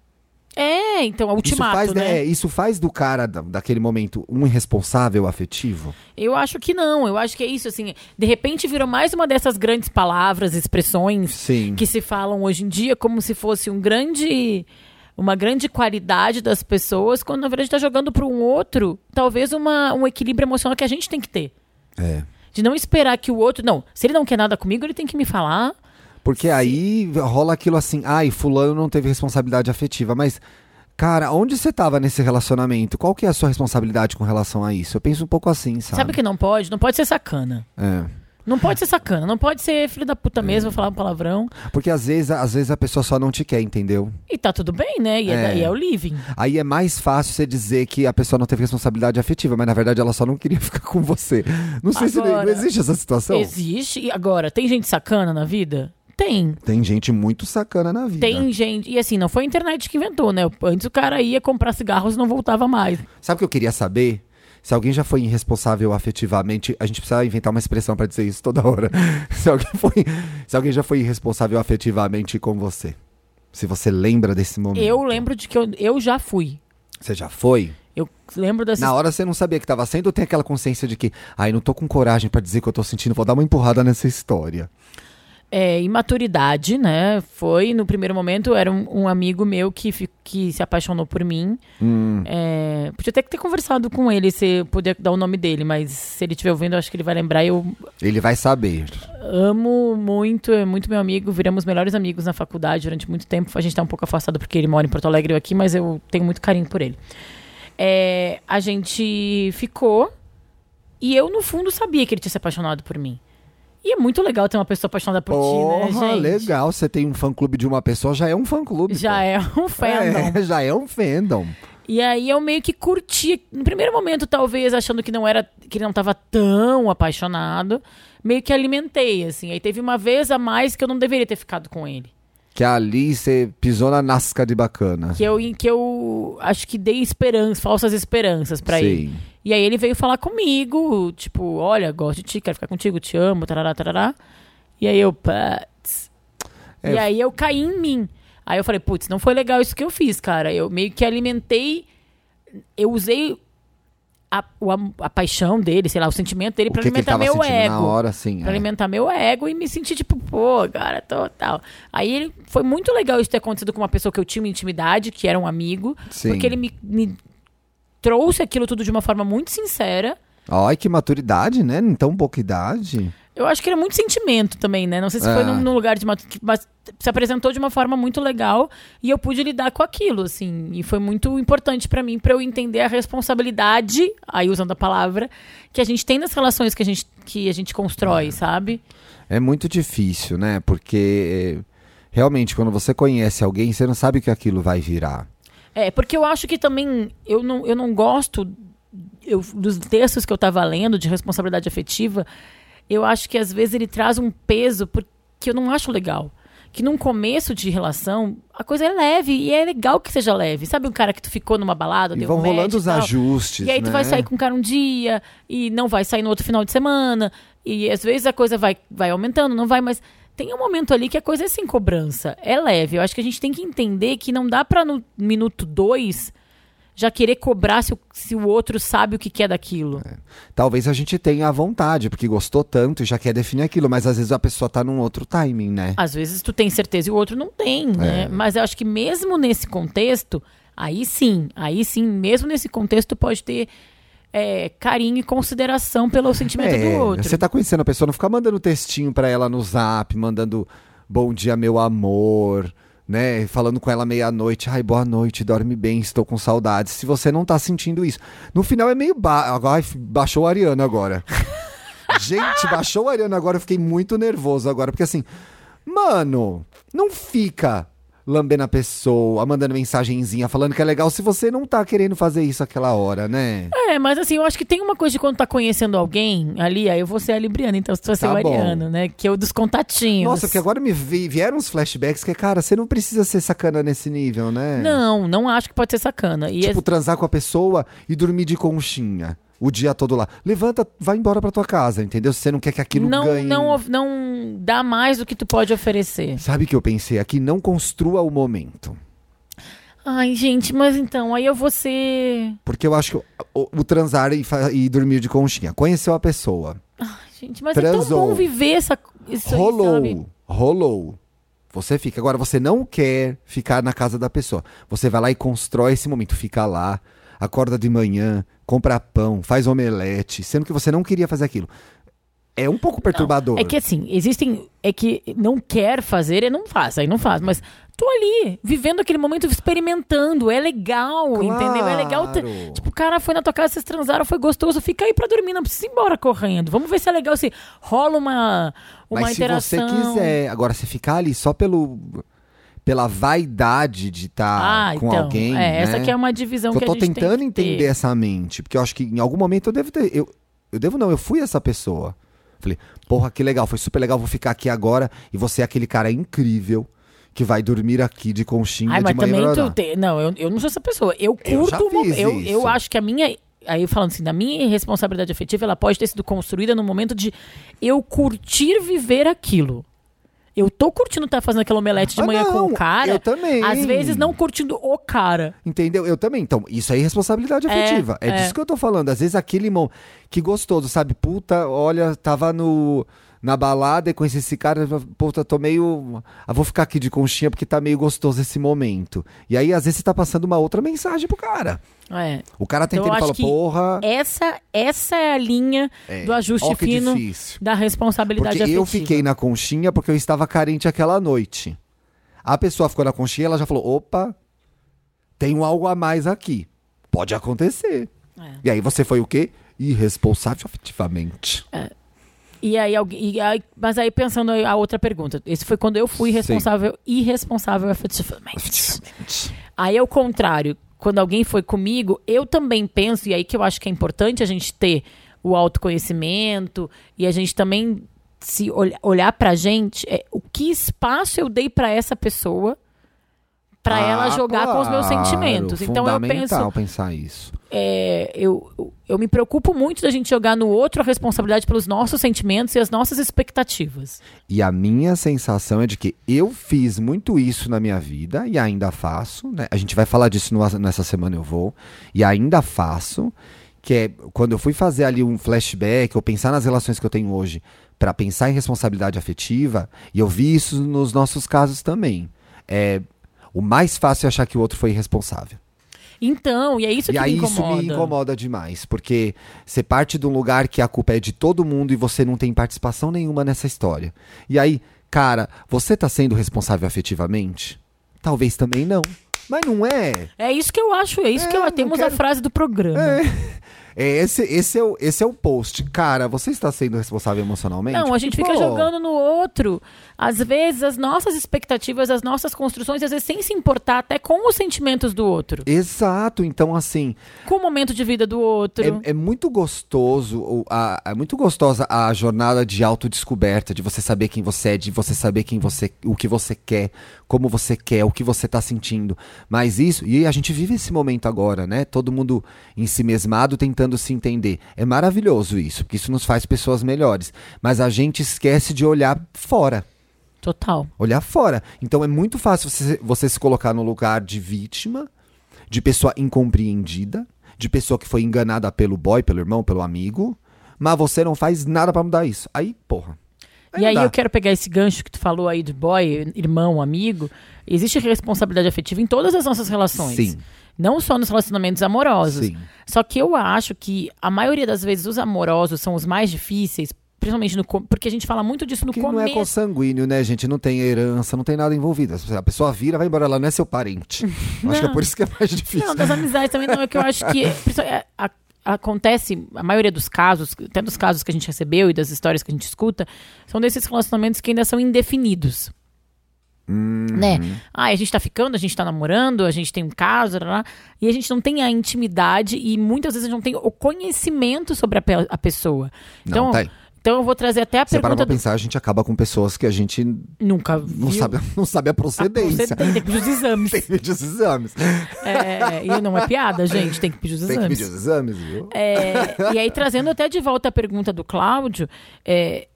É, então, é ultimato, isso faz, né? é, isso faz do cara da- daquele momento um irresponsável afetivo? Eu acho que não. Eu acho que é isso, assim. De repente virou mais uma dessas grandes palavras, expressões Sim. que se falam hoje em dia como se fosse um grande. Uma grande qualidade das pessoas, quando na verdade está jogando para um outro, talvez uma, um equilíbrio emocional que a gente tem que ter. É. De não esperar que o outro. Não, se ele não quer nada comigo, ele tem que me falar. Porque aí rola aquilo assim, ai, fulano não teve responsabilidade afetiva, mas cara, onde você tava nesse relacionamento? Qual que é a sua responsabilidade com relação a isso? Eu penso um pouco assim, sabe? Sabe o que não pode? Não pode ser sacana. É. Não pode ser sacana. Não pode ser filho da puta mesmo, falar um palavrão. Porque às vezes, às vezes a pessoa só não te quer, entendeu? E tá tudo bem, né? E é, É. daí é o living. Aí é mais fácil você dizer que a pessoa não teve responsabilidade afetiva, mas na verdade ela só não queria ficar com você. Não sei se Agora, não existe essa situação. Existe. E agora, tem gente sacana na vida? Tem. Tem gente muito sacana na vida. Tem gente. E assim, não foi a internet que inventou, né? Antes o cara ia comprar cigarros e não voltava mais. Sabe o que eu queria saber? Se alguém já foi irresponsável afetivamente, a gente precisa inventar uma expressão pra dizer isso toda hora. se, alguém foi, se alguém já foi irresponsável afetivamente com você. Se você lembra desse momento. Eu lembro de que eu, eu já fui. Você já foi? Eu lembro dessa. Na hora você não sabia que tava sendo ou tem aquela consciência de que, ai, não tô com coragem pra dizer o que eu tô sentindo, vou dar uma empurrada nessa história. É, imaturidade, né? Foi, no primeiro momento, era um, um amigo meu que, que se apaixonou por mim. Hum, É, podia até ter conversado com ele, se eu puder dar o nome dele, mas se ele estiver ouvindo, acho que ele vai lembrar. Eu ele vai saber. amo muito, é muito meu amigo. Viramos melhores amigos na faculdade durante muito tempo. A gente tá um pouco afastado porque ele mora em Porto Alegre e eu aqui, mas eu tenho muito carinho por ele. É, a gente ficou e eu, no fundo, sabia que ele tinha se apaixonado por mim. E é muito legal ter uma pessoa apaixonada por ti, né, Porra, gente? legal. Você tem um fã-clube de uma pessoa, já é um fã-clube. Já pô. é um fandom. É, já é um fandom. E aí eu meio que curti, no primeiro momento talvez achando que não era, que ele não tava tão apaixonado, meio que alimentei assim. Aí teve uma vez a mais que eu não deveria ter ficado com ele. Que ali você pisou na nasca de bacana. Que eu que eu acho que dei esperança, falsas esperanças pra ele. Sim. E aí ele veio falar comigo, tipo, olha, gosto de ti, quero ficar contigo, te amo, tarará, tarará. E aí eu, putz. É. E aí eu caí em mim. Aí eu falei, putz, não foi legal isso que eu fiz, cara. Eu meio que alimentei, eu usei a, o am- a paixão dele, sei lá, o sentimento dele ele alimentar meu ego. na hora, assim. Pra é. alimentar meu ego e me sentir tipo, pô, cara, total. Aí ele foi muito legal isso ter acontecido com uma pessoa que eu tinha uma intimidade, que era um amigo, Sim. porque ele me, me trouxe aquilo tudo de uma forma muito sincera. Ai, que maturidade, né? Em tão pouca idade. Eu acho que era muito sentimento também, né? Não sei se É. foi num, num lugar de que- mas se apresentou de uma forma muito legal e eu pude lidar com aquilo, assim. E foi muito importante pra mim pra eu entender a responsabilidade, aí usando a palavra, que a gente tem nas relações que a gente que a gente constrói, sabe? É muito difícil, né? Porque é, realmente, quando você conhece alguém, você não sabe o que aquilo vai virar. É, porque eu acho que também eu não, eu não gosto eu, dos textos que eu tava lendo de responsabilidade afetiva, eu acho que às vezes ele traz um peso que eu não acho legal. Que num começo de relação, a coisa é leve e é legal que seja leve. Sabe um cara que tu ficou numa balada, E deu vão um rolando e os tal? ajustes. E aí tu vai né? sair com o cara um dia e não vai sair no outro final de semana. E às vezes a coisa vai, vai aumentando, não vai, mas tem um momento ali que a coisa é sem cobrança, é leve. Eu acho que a gente tem que entender que não dá pra no minuto dois já querer cobrar se o, se o outro sabe o que quer daquilo. Talvez a gente tenha a vontade, porque gostou tanto e já quer definir aquilo, mas às vezes a pessoa tá num outro timing, né? Às vezes tu tem certeza e o outro não tem, né? Mas eu acho que mesmo nesse contexto, aí sim, aí sim, mesmo nesse contexto, pode ter é, carinho e consideração pelo sentimento do outro. Você tá conhecendo a pessoa, não ficar mandando textinho pra ela no zap, mandando bom dia, meu amor, né? Falando com ela meia-noite, ai, boa noite, dorme bem, estou com saudades. Se você não tá sentindo isso. No final é meio. Ba... Ai, baixou o Ariano agora. Gente, baixou o Ariano agora, eu fiquei muito nervoso agora, porque assim, mano, não fica lambendo a pessoa, mandando mensagenzinha, falando que é legal se você não tá querendo fazer isso aquela hora, né? É, mas assim, eu acho que tem uma coisa de quando tá conhecendo alguém ali, aí eu vou ser a Libriana, então você vai ser Tá o. Ariano, né? Que é o dos contatinhos. Nossa, porque agora me vi- vieram uns flashbacks que, cara, você não precisa ser sacana nesse nível, né? Não, não acho que pode ser sacana. E Tipo, é- transar com a pessoa e dormir de conchinha. O dia todo lá. Levanta, vai embora pra tua casa, entendeu? Se você não quer que aquilo não, ganhe. não, não dá mais do que tu pode oferecer. Sabe o que eu pensei aqui? Não construa o momento. Ai, gente, mas então, aí eu vou ser. Porque eu acho que o, o- transar e, e dormir de conchinha. Conheceu a pessoa. Gente, mas é tão Transou. bom viver essa. Isso aí, rolou. sabe? rolou. Você fica. Agora, você não quer ficar na casa da pessoa. Você vai lá e constrói esse momento. Fica lá, acorda de manhã, compra pão, faz omelete, sendo que você não queria fazer aquilo. É um pouco perturbador. É que assim, existem. É que não quer fazer, e não faz, aí não faz. Mas tô ali, vivendo aquele momento, experimentando. É legal, entendeu? É legal. ter- Claro. tipo, o cara foi na tua casa, vocês transaram, foi gostoso. Fica aí pra dormir, não precisa ir embora correndo. Vamos ver se é legal, se rola uma, uma Mas se você interação. quiser, agora se ficar ali só pelo pela vaidade de estar Ah, com então. alguém, é, né? essa aqui é uma divisão eu que tô a gente tentando que entender essa mente, porque eu acho que em algum momento eu devo ter eu, eu devo não, eu fui essa pessoa. Falei, porra, que legal, foi super legal, vou ficar aqui agora e você é aquele cara incrível que vai dormir aqui de conchinha Ai, de mas manhã. também tu tem. Não, eu, eu não sou essa pessoa. Eu Eu curto. fiz eu, isso. eu acho que a minha. Aí falando assim, da minha responsabilidade afetiva, ela pode ter sido construída no momento de eu curtir viver aquilo. Eu tô curtindo estar fazendo aquela omelete de Ah, manhã com não, o cara. eu também. Às vezes não curtindo o cara. Entendeu? Eu também. Então, isso aí é responsabilidade É, afetiva. É, é. disso que eu tô falando. Às vezes aquele irmão que gostoso, sabe? Puta, olha, tava no, na balada e conheci esse cara, puta, tô meio. Ah, vou ficar aqui de conchinha porque tá meio gostoso esse momento. E aí, às vezes, você tá passando uma outra mensagem pro cara. É. O cara Então, tenta eu e fala, acho que porra. Essa, essa é a linha É. do ajuste fino difícil. da responsabilidade Porque eu afetiva. fiquei na conchinha porque eu estava carente aquela noite. A pessoa ficou na conchinha ela já falou: opa, tem algo a mais aqui. Pode acontecer. É. E aí você foi o quê? Irresponsável afetivamente. E aí, alguém, e aí- mas aí pensando a outra pergunta. Esse foi quando eu fui Sim. responsável, irresponsável afetivamente. Aí ao contrário, quando alguém foi comigo, eu também penso, e aí que eu acho que é importante a gente ter o autoconhecimento e a gente também se olh- olhar pra gente, é, o que espaço eu dei pra essa pessoa pra ela Ah, jogar com os meus claro. sentimentos. Então eu penso, pensar isso. é, eu, eu- eu me preocupo muito da gente jogar no outro a responsabilidade pelos nossos sentimentos e as nossas expectativas. E a minha sensação é de que eu fiz muito isso na minha vida e ainda faço. né? A gente vai falar disso no- nessa semana, eu vou. E ainda faço. Que é quando eu fui fazer ali um flashback ou pensar nas relações que eu tenho hoje para pensar em responsabilidade afetiva, e eu vi isso nos nossos casos também. É, o mais fácil é achar que o outro foi irresponsável. Então, e é isso e que aí me isso incomoda. me incomoda demais, porque você parte de um lugar que a culpa é de todo mundo e você não tem participação nenhuma nessa história. E aí, cara, você tá sendo responsável afetivamente? Talvez também não. Mas não é. É isso que eu acho, é isso É, que eu, não temos a quero- frase do programa. É esse, esse, é o, esse é o post. Cara, você está sendo responsável emocionalmente? Não, a gente fica jogando no outro. Às vezes, as nossas expectativas, as nossas construções, às vezes sem se importar até com os sentimentos do outro. Exato, então assim, Com o momento de vida do outro. É, é muito gostoso, a- é muito gostosa a jornada de autodescoberta, de você saber quem você é, de você saber quem você, o que você quer, como você quer, o que você tá sentindo. Mas isso, e a gente vive esse momento agora, né? Todo mundo em si mesmado tentando se entender. É maravilhoso isso, porque isso nos faz pessoas melhores. Mas a gente esquece de olhar fora. Total. Olhar fora. Então é muito fácil você, você se colocar no lugar de vítima, de pessoa incompreendida, de pessoa que foi enganada pelo boy, pelo irmão, pelo amigo, mas você não faz nada pra mudar isso. Aí, porra. e não aí dá. eu quero pegar esse gancho que tu falou aí do boy, irmão, amigo. Existe responsabilidade afetiva em todas as nossas relações. Sim. Não só nos relacionamentos amorosos. Sim. Só que eu acho que a maioria das vezes os amorosos são os mais difíceis, principalmente no porque a gente fala muito disso no Que não é começo. consanguíneo, né, gente? Não tem herança, não tem nada envolvido. A pessoa vira, vai embora, ela não é seu parente. Acho que é por isso que é mais difícil. Não, das amizades também não. É que eu acho que é, a- acontece, a maioria dos casos, até dos casos que a gente recebeu e das histórias que a gente escuta, são desses relacionamentos que ainda são indefinidos. Hum, Né? Ah, a gente tá ficando, a gente tá namorando, a gente tem um caso, lá, e a gente não tem a intimidade e muitas vezes a gente não tem o conhecimento sobre a, pe- a pessoa. Então, Não, tem. Então eu vou trazer até a Você para pergunta. pra do- pensar, a gente acaba com pessoas que a gente Nunca não viu. sabe, não sabe a procedência. Você tem, tem que pedir os exames. Tem que pedir os exames. É, e não é piada, gente, tem que pedir os Tem que exames. pedir os exames, viu? É, e aí, trazendo até de volta a pergunta do Cláudio, é,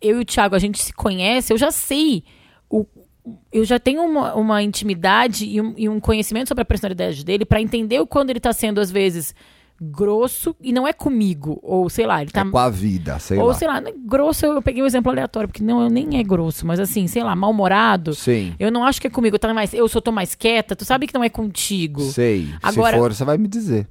eu e o Thiago, a gente se conhece, eu já sei, o, eu já tenho uma, uma intimidade e um, e um conhecimento sobre a personalidade dele para entender o quando ele tá sendo, às vezes, grosso e não é comigo, ou sei lá, ele tá. É com a vida, sei ou lá. sei lá, né, grosso eu peguei um exemplo aleatório, porque não, nem é grosso, mas assim, sei lá, mal-humorado. Sim. Eu não acho que é comigo, tá mais, eu só tô mais quieta, tu sabe que não é contigo. Sei. Agora- Se for, você vai me dizer.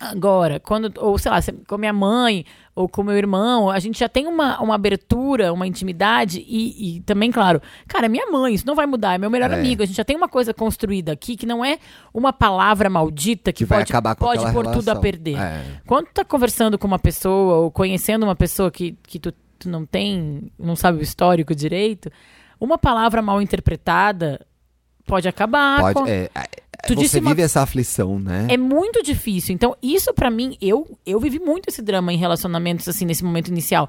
Agora, quando, ou sei lá, com minha mãe ou com meu irmão, a gente já tem uma, uma abertura, uma intimidade e, e também, claro, cara, é minha mãe, isso não vai mudar, é meu melhor É. amigo. A gente já tem uma coisa construída aqui que não é uma palavra maldita que, Que vai pode, acabar com pode pôr tudo a relação. perder. É. Quando tu tá conversando com uma pessoa ou conhecendo uma pessoa que, que tu, tu não tem, não sabe o histórico direito, uma palavra mal interpretada pode acabar com... Pode, é, é, Tu você disse uma- vive essa aflição, né? É muito difícil. Então, isso pra mim, eu, eu vivi muito esse drama em relacionamentos, assim, nesse momento inicial.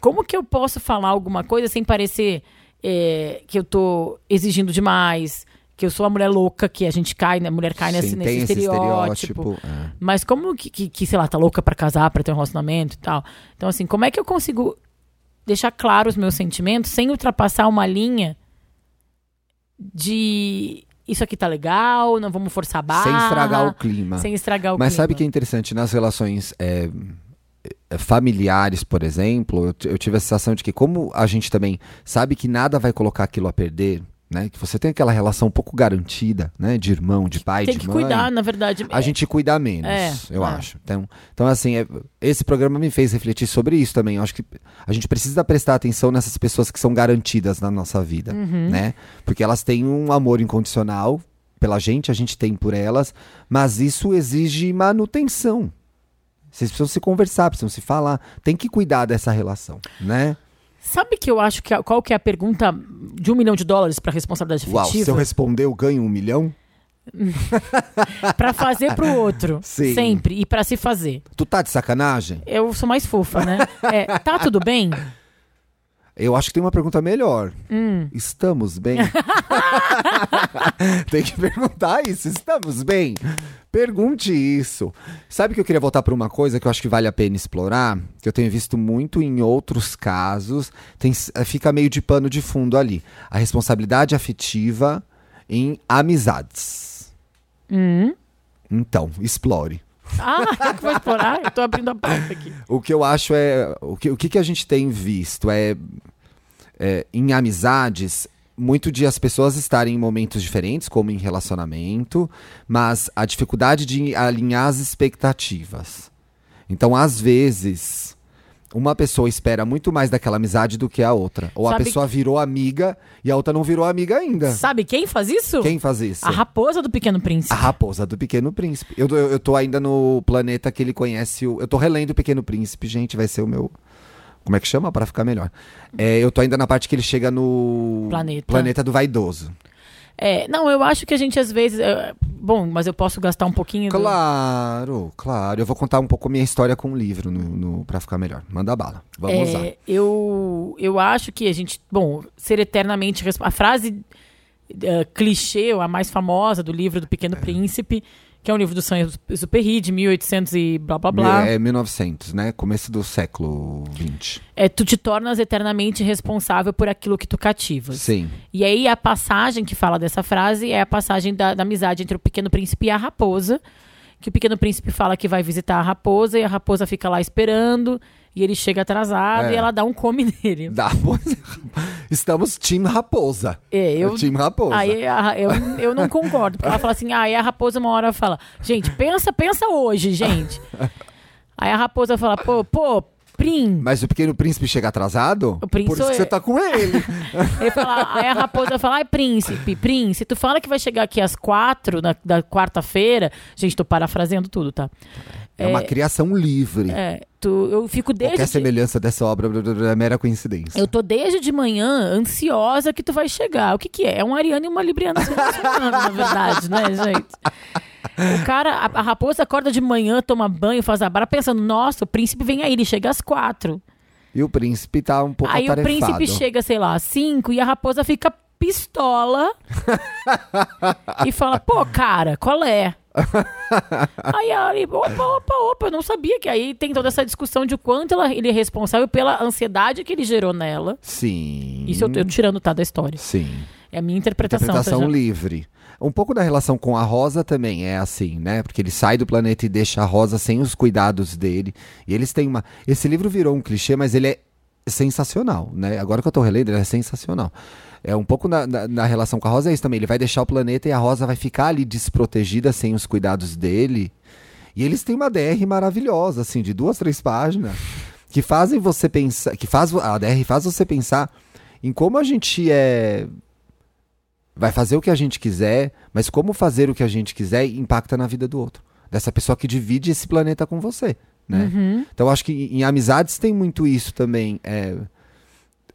Como que eu posso falar alguma coisa sem parecer é, que eu tô exigindo demais, que eu sou a mulher louca, que a gente cai, né? A mulher cai nesse, Sim, nesse tem esse estereótipo. estereótipo, é. Mas como que, que, que, sei lá, tá louca pra casar, pra ter um relacionamento e tal. Então, assim, como é que eu consigo deixar claro os meus sentimentos sem ultrapassar uma linha de isso aqui tá legal, não vamos forçar a barra. Sem estragar o clima. Sem estragar o Mas clima. sabe que é interessante nas relações é, é, familiares, por exemplo, eu, eu tive a sensação de que como a gente também sabe que nada vai colocar aquilo a perder, né? Que você tem aquela relação um pouco garantida, né? De irmão, de pai, Tem de que mãe. cuidar, na verdade. A gente cuida menos, É, eu é. acho. Então, então assim, é- esse programa me fez refletir sobre isso também. Eu acho que a gente precisa prestar atenção nessas pessoas que são garantidas na nossa vida, Uhum. né? Porque elas têm um amor incondicional pela gente, a gente tem por elas, mas isso exige manutenção. Vocês precisam se conversar, precisam se falar. Tem que cuidar dessa relação, né? Sabe que eu acho que a- qual que é a pergunta de um milhão de dólares pra responsabilidade Uau, se eu responder, eu ganho um milhão? Pra fazer pro outro. Sim. Sempre. E pra se fazer. Tu tá de sacanagem? Eu sou mais fofa, né? É, tá tudo bem? Eu acho que tem uma pergunta melhor. Hum. Estamos bem? tem que perguntar isso. Estamos bem? Pergunte isso. Sabe que eu queria voltar para uma coisa que eu acho que vale a pena explorar? Que eu tenho visto muito em outros casos. Tem, fica meio de pano de fundo ali. A responsabilidade afetiva em amizades. Hum. Então, explore. Ah, que vou explorar? Eu tô abrindo a pauta aqui. O que eu acho é. O que, o que, que a gente tem visto é, é. Em amizades, muito de as pessoas estarem em momentos diferentes, como em relacionamento, mas a dificuldade de alinhar as expectativas. Então, às vezes. Uma pessoa espera muito mais daquela amizade do que a outra. Ou a Sabe pessoa virou amiga e a outra não virou amiga ainda. Sabe quem faz isso? Quem faz isso? A raposa do Pequeno Príncipe. A raposa do Pequeno Príncipe. Eu, eu, eu tô ainda no planeta que ele conhece. O, eu tô relendo o Pequeno Príncipe, gente. Vai ser o meu. Como é que chama? Para ficar melhor. É, eu tô ainda na parte que ele chega no. Planeta. Planeta do Vaidoso. É, não, eu acho que a gente às vezes. é, bom, mas eu posso gastar um pouquinho. do- Claro, claro. Eu vou contar um pouco a minha história com o livro no, no, pra ficar melhor. Manda bala. Vamos É, lá. eu, eu acho que a gente. Bom, ser eternamente. A frase eh, clichê, ou a mais famosa do livro do Pequeno Príncipe, que é um livro do Saint-Exupéry, de 1800 e blá blá blá. É 1900, né? Começo do século 20. É, tu te tornas eternamente responsável por aquilo que tu cativas. Sim. E aí a passagem que fala dessa frase é a passagem da, da amizade entre o pequeno príncipe e a raposa. Que o pequeno príncipe fala que vai visitar a raposa e a raposa fica lá esperando. E ele chega atrasado É. e ela dá um come nele. Dá, Estamos Team Raposa. É, eu, Team Raposa. Aí a- eu, eu não concordo, porque ela fala assim, ah, aí a raposa uma hora fala, gente, pensa, pensa hoje, gente. Aí a raposa fala, pô, pô, Prim. Mas o pequeno príncipe chega atrasado? O príncipe Por isso que é- você tá com ele. Ele fala, aí a raposa fala, ai, príncipe, príncipe, tu fala que vai chegar aqui às quatro da, da quarta-feira. Gente, tô parafraseando tudo, tá? É, uma criação livre. É, tu, eu fico desde. Qualquer semelhança dessa obra é mera coincidência. Eu tô desde de manhã ansiosa que tu vai chegar. O que que é? É um ariano e uma libriana na verdade, né, gente? O cara, a, a raposa acorda de manhã, toma banho, faz a barra, pensando, nossa, o príncipe vem aí, ele chega às quatro. E o príncipe tá um pouco aí o atarefado. príncipe chega, sei lá, às cinco, e a raposa fica pistola e fala, pô, cara, qual é? aí ela, ele, opa, opa, opa, eu não sabia que aí tem toda essa discussão de o quanto ela, ele é responsável pela ansiedade que ele gerou nela. Sim. Isso eu tô tirando, tá, da história. Sim. É a minha interpretação. Interpretação tá, já? Um pouco da relação com a Rosa também é assim, né? Porque ele sai do planeta e deixa a Rosa sem os cuidados dele. E eles têm uma. Esse livro virou um clichê, mas ele é sensacional, né? Agora que eu tô relendo, ele é sensacional. É um pouco na, na- na relação com a Rosa é isso também. Ele vai deixar o planeta e a Rosa vai ficar ali desprotegida sem os cuidados dele. E eles têm uma DR maravilhosa, assim, de duas, três páginas, que fazem você pensar. Que faz, a DR faz você pensar em como a gente é vai fazer o que a gente quiser, mas como fazer o que a gente quiser impacta na vida do outro. Dessa pessoa que divide esse planeta com você, né? Uhum. Então acho que em amizades tem muito isso também. é,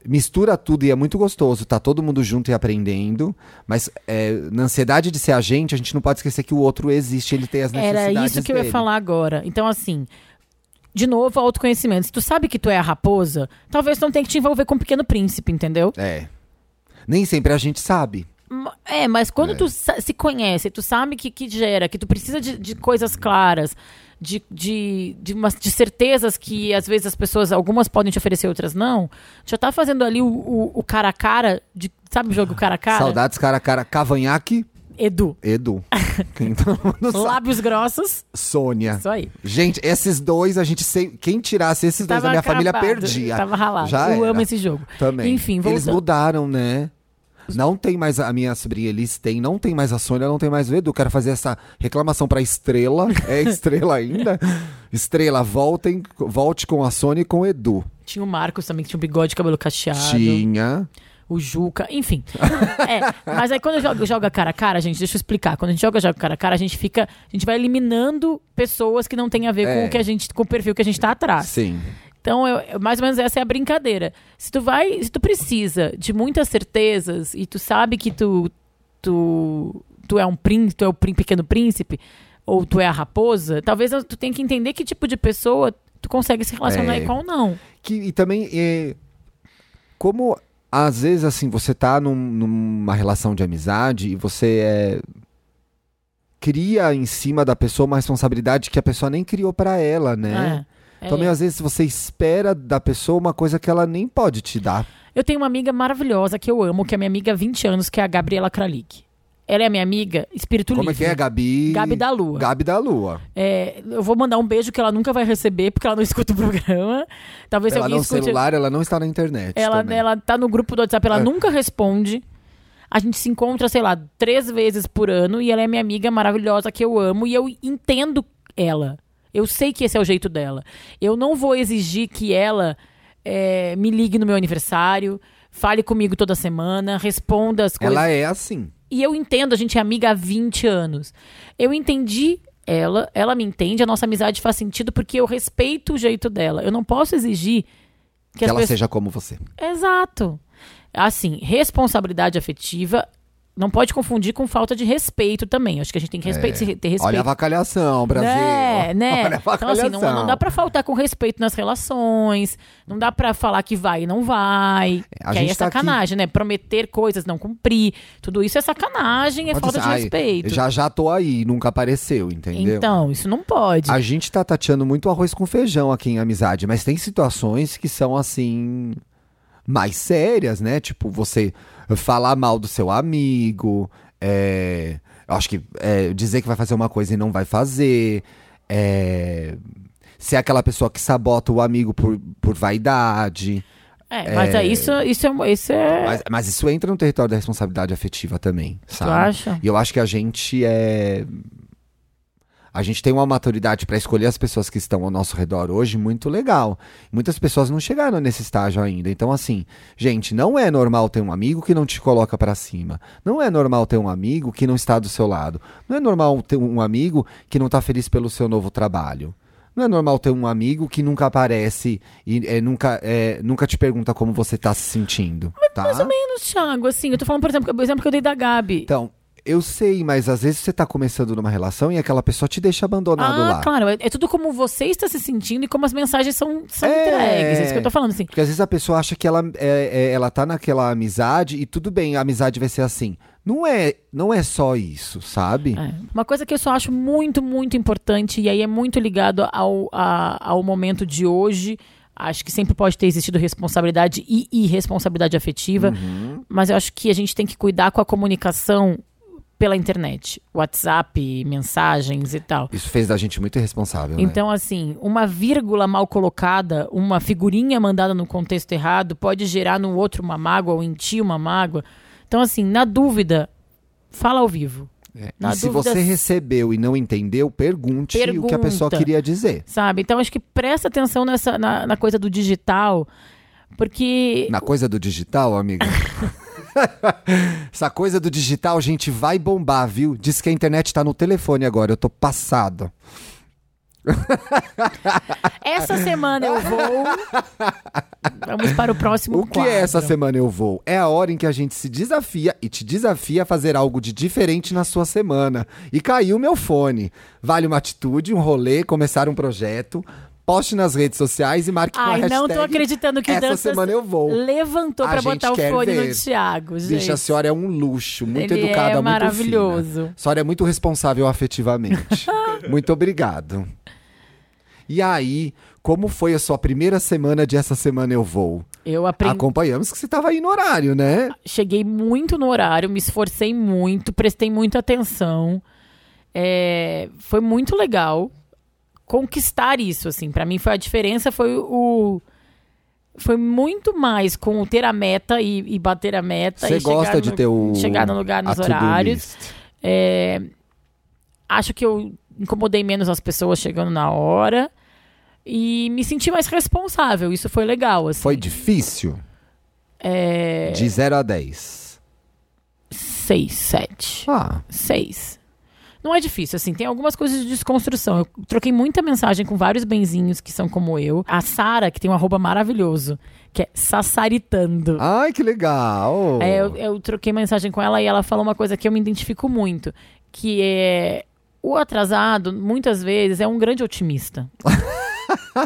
mistura tudo e é muito gostoso, tá todo mundo junto e aprendendo, mas é, na ansiedade de ser a gente, a gente não pode esquecer que o outro existe, ele tem as necessidades Era isso que eu ia dele. falar agora. Então, assim, de novo, autoconhecimento. Se tu sabe que tu é a raposa, talvez tu não tenha que te envolver com o pequeno príncipe, entendeu? É. Nem sempre a gente sabe. É, mas quando É. tu se conhece, tu sabe que, que gera, que tu precisa de, de coisas claras, de, de, de, umas, de certezas que às vezes as pessoas, algumas podem te oferecer, outras não. Já tá fazendo ali o, o, o cara a cara, de, sabe o jogo cara a cara? Saudades cara a cara, cavanhaque, Edu. Edu. Então. Lábios grossos, Sônia. isso aí. Gente, esses dois, a gente sei. Quem tirasse esses dois da minha família acabado, perdia. Tava ralado. Já eu era. amo esse jogo. Também. Enfim, Eles voltando. mudaram, né? Não tem mais a minha sobrinha Elis tem, não tem mais a Sônia, não tem mais o Edu. Quero fazer essa reclamação pra Estrela. É Estrela ainda? Estrela, voltem, volte com a Sônia e com o Edu. Tinha o Marcos também, que tinha um bigode, cabelo cacheado. Tinha. O Juca, enfim. É, mas aí quando joga, joga cara a cara, gente, deixa eu explicar. Quando a gente joga, joga cara a cara, a gente fica. A gente vai eliminando pessoas que não tem a ver É. com o que a gente. com o perfil que a gente tá atrás. Sim. Então, eu- mais ou menos essa é a brincadeira. Se tu vai, se tu precisa de muitas certezas e tu sabe que tu tu, tu é um príncipe, tu é o pequeno príncipe ou tu é a raposa, talvez tu tenha que entender que tipo de pessoa tu consegue se relacionar É. e qual não. Que, e também, é, como às vezes assim, você tá num- numa relação de amizade e você é, cria em cima da pessoa uma responsabilidade que a pessoa nem criou pra ela, né? É. É. Também às vezes você espera da pessoa uma coisa que ela nem pode te dar. Eu tenho uma amiga maravilhosa que eu amo, que é minha amiga há 20 anos, que é a Gabriela Kralik. Ela é minha amiga, espírito Como é livre. que é, Gabi? Gabi da Lua. Gabi da Lua. É, eu vou mandar um beijo que ela nunca vai receber, porque ela não escuta o programa. Talvez Ela alguém no escute. celular, ela não está na internet. Ela, também. ela tá no grupo do WhatsApp, ela É. nunca responde. A gente se encontra, sei lá, três vezes por ano e ela é minha amiga maravilhosa que eu amo e eu entendo ela. Eu sei que esse é o jeito dela. Eu não vou exigir que ela é, me ligue no meu aniversário, fale comigo toda semana, responda as coisas. Ela é assim. E eu entendo, a gente é amiga há 20 anos. Eu entendi ela, ela me entende, a nossa amizade faz sentido porque eu respeito o jeito dela. Eu não posso exigir que, Que, ela pessoas. seja como você. Exato. Assim, responsabilidade afetiva não pode confundir com falta de respeito também. Acho que a gente tem que respeito, se- ter respeito. Olha a vacalhação, Brasil. Né, né? Olha a Então, assim, não, não dá pra faltar com respeito nas relações, não dá pra falar que vai e não vai. A que aí é tá sacanagem, né? Prometer coisas, não cumprir. Tudo isso é sacanagem, é Pode falta dizer, de "Ai, respeito. Já já tô aí, nunca apareceu, entendeu? Então, isso não pode. A gente tá tateando muito arroz com feijão aqui em amizade, mas tem situações que são assim mais sérias, né? Tipo, você falar mal do seu amigo, é, acho que é, dizer que vai fazer uma coisa e não vai fazer, é, ser aquela pessoa que sabota o amigo por, por vaidade. É, mas é, isso, isso é. Isso é... Mas, mas isso entra no território da responsabilidade afetiva também, sabe? acha? E eu acho que a gente é. A gente tem uma maturidade para escolher as pessoas que estão ao nosso redor hoje muito legal. Muitas pessoas não chegaram nesse estágio ainda. Então, assim, gente, não é normal ter um amigo que não te coloca para cima. Não é normal ter um amigo que não está do seu lado. Não é normal ter um amigo que não está feliz pelo seu novo trabalho. Não é normal ter um amigo que nunca aparece e é, nunca, é, nunca te pergunta como você está se sentindo. tá? Mais ou menos, Thiago, assim, eu tô falando, por exemplo, o exemplo que eu dei da Gabi. Então, eu sei, mas às vezes você tá começando numa relação e aquela pessoa te deixa abandonado ah, lá. claro, é, é tudo como você está se sentindo e como as mensagens são, são É. entregues. É isso que eu tô falando, assim. Porque às vezes a pessoa acha que ela, é, é- ela tá naquela amizade e tudo bem, a amizade vai ser assim. Não é, não é só isso, sabe? É. Uma coisa que eu só acho muito, muito importante, e aí é muito ligado ao, a- ao momento de hoje. Acho que sempre pode ter existido responsabilidade e irresponsabilidade afetiva, Uhum. mas eu acho que a gente tem que cuidar com a comunicação pela internet, WhatsApp, mensagens e tal. Isso fez da gente muito irresponsável, né? Então, assim, uma vírgula mal colocada, uma figurinha mandada no contexto errado, pode gerar no outro uma mágoa ou em ti uma mágoa. Então, assim, na dúvida, fala ao vivo. É. na E se dúvida- você recebeu e não entendeu, pergunte o que a pessoa Pergunta. queria dizer. Sabe? Então, acho que presta atenção nessa, na, na coisa do digital, porque. Na coisa do digital, amigo. Essa coisa do digital, gente, vai bombar, viu? Diz que a internet tá no telefone agora, eu tô passado. Essa semana eu vou. Vamos para o próximo O que é essa quadro. semana eu vou? É a hora em que a gente se desafia e te desafia a fazer algo de diferente na sua semana. E caiu meu fone. Vale uma atitude, um rolê, começar um projeto. Poste nas redes sociais e marque com a Ai, não tô acreditando que o Essa Dantas semana eu vou. levantou A pra gente botar o fone ver. no Thiago, gente. Bicha, a senhora é um luxo, muito Ele educada, é muito maravilhoso. fina. A senhora é muito responsável afetivamente. muito obrigado. E aí, como foi a sua primeira semana de Essa Semana Eu Vou? Eu aprendi. Acompanhamos que você estava aí no horário, né? cheguei muito no horário, me esforcei muito, prestei muita atenção. É, foi muito legal conquistar isso, assim. Para mim foi a diferença, foi o foi muito mais com ter a meta e, e bater a meta. Você e chegar gosta de no- ter o chegar no lugar nos horários. É, acho que eu incomodei menos as pessoas chegando na hora e me senti mais responsável. Isso foi legal, assim. Foi difícil? É, De 0 a 10. seis, sete. Ah, Seis. Não é difícil, assim, tem algumas coisas de desconstrução. Eu troquei muita mensagem com vários benzinhos que são como eu. A Sara, que tem um arroba maravilhoso, que é Sassaritando. ai, que legal. É, eu, eu troquei mensagem com ela e ela falou uma coisa que eu me identifico muito, que é o atrasado, muitas vezes, é um grande otimista.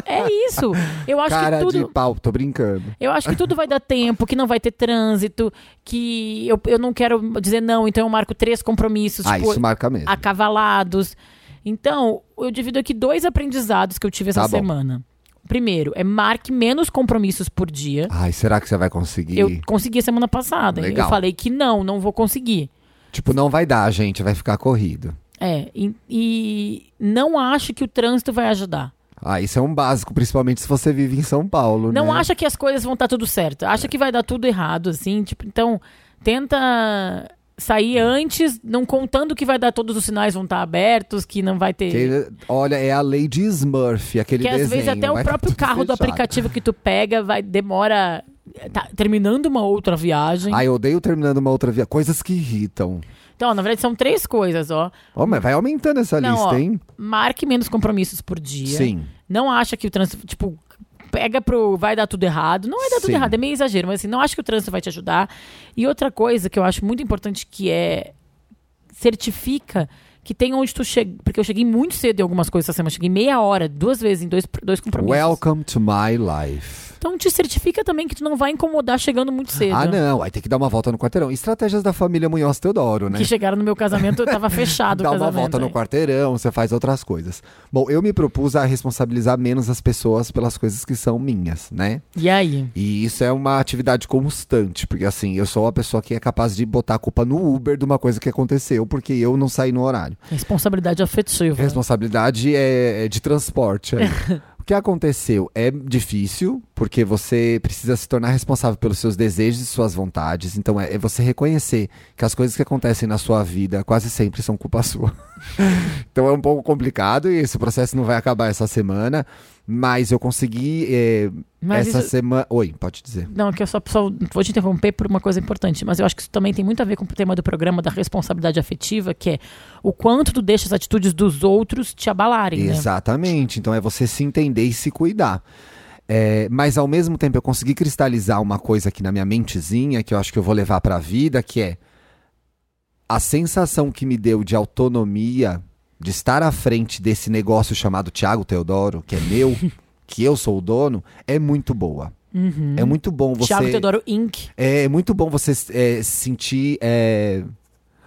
é isso. Eu acho Cara que tudo. de pau, tô brincando. Eu acho que tudo vai dar tempo, que não vai ter trânsito, que eu, eu não quero dizer não, então eu marco três compromissos, Ah, tipo, isso marca mesmo. acavalados. Então, eu divido aqui dois aprendizados que eu tive essa Tá semana. Primeiro, é marque menos compromissos por dia. Ai, será que você vai conseguir? Eu consegui semana passada. Legal. Eu falei que não, não vou conseguir. Tipo, não vai dar, gente, vai ficar corrido. É, e, e não acho que o trânsito vai ajudar. Ah, isso é um básico, principalmente se você vive em São Paulo, Não né? acha que as coisas vão estar tudo certo. Acha que vai dar tudo errado, assim. Tipo, então, tenta sair antes, não contando que vai dar todos os sinais vão estar abertos, que não vai ter. Que, olha, é a lei de Smurf, aquele Que às desenho. vezes até o tá próprio carro do fechado. aplicativo que tu pega vai demora tá terminando uma outra viagem. Ai, eu odeio terminando uma outra via. Coisas que irritam. Então, na verdade são três coisas, ó. Ó, mas vai aumentando essa Não, lista, ó, hein? Marque menos compromissos por dia. Sim. Não acha que o trânsito, tipo, pega pro vai dar tudo errado. Não vai dar tudo Sim. errado, é meio exagero, mas assim, não acho que o trânsito vai te ajudar. E outra coisa que eu acho muito importante que é certifica que tem onde tu chega. Porque eu cheguei muito cedo em algumas coisas essa semana. Cheguei meia hora, duas vezes, em dois, dois compromissos. Welcome to my life. Então te certifica também que tu não vai incomodar chegando muito cedo. Ah, não, aí tem que dar uma volta no quarteirão. Estratégias da família Munhoz Teodoro, né? Que chegaram no meu casamento, eu tava fechado Dá uma volta no é. quarteirão, você faz outras coisas. Bom, eu me propus a responsabilizar menos as pessoas pelas coisas que são minhas, né? E aí? E isso é uma atividade constante, porque assim, eu sou uma pessoa que é capaz de botar a culpa no Uber de uma coisa que aconteceu, porque eu não saí no horário. Responsabilidade afetiva. Responsabilidade é, é de transporte. o que aconteceu é difícil, porque você precisa se tornar responsável pelos seus desejos e suas vontades. Então é, é você reconhecer que as coisas que acontecem na sua vida quase sempre são culpa sua. então é um pouco complicado e esse processo não vai acabar essa semana. Mas eu consegui é, Mas essa isso- semana. Oi, pode dizer. Não, que eu só, só vou te interromper por uma coisa importante, mas eu acho que isso também tem muito a ver com o tema do programa da responsabilidade afetiva, que é o quanto tu deixa as atitudes dos outros te abalarem, né? Exatamente. Então é você se entender e se cuidar. É, mas ao mesmo tempo eu consegui cristalizar uma coisa aqui na minha mentezinha que eu acho que eu vou levar pra vida, que é a sensação que me deu de autonomia, de estar à frente desse negócio chamado Tiago Teodoro, que é meu, que eu sou o dono, é muito boa. É muito bom você. Thiago Teodoro Inc. É muito bom você é, se sentir é,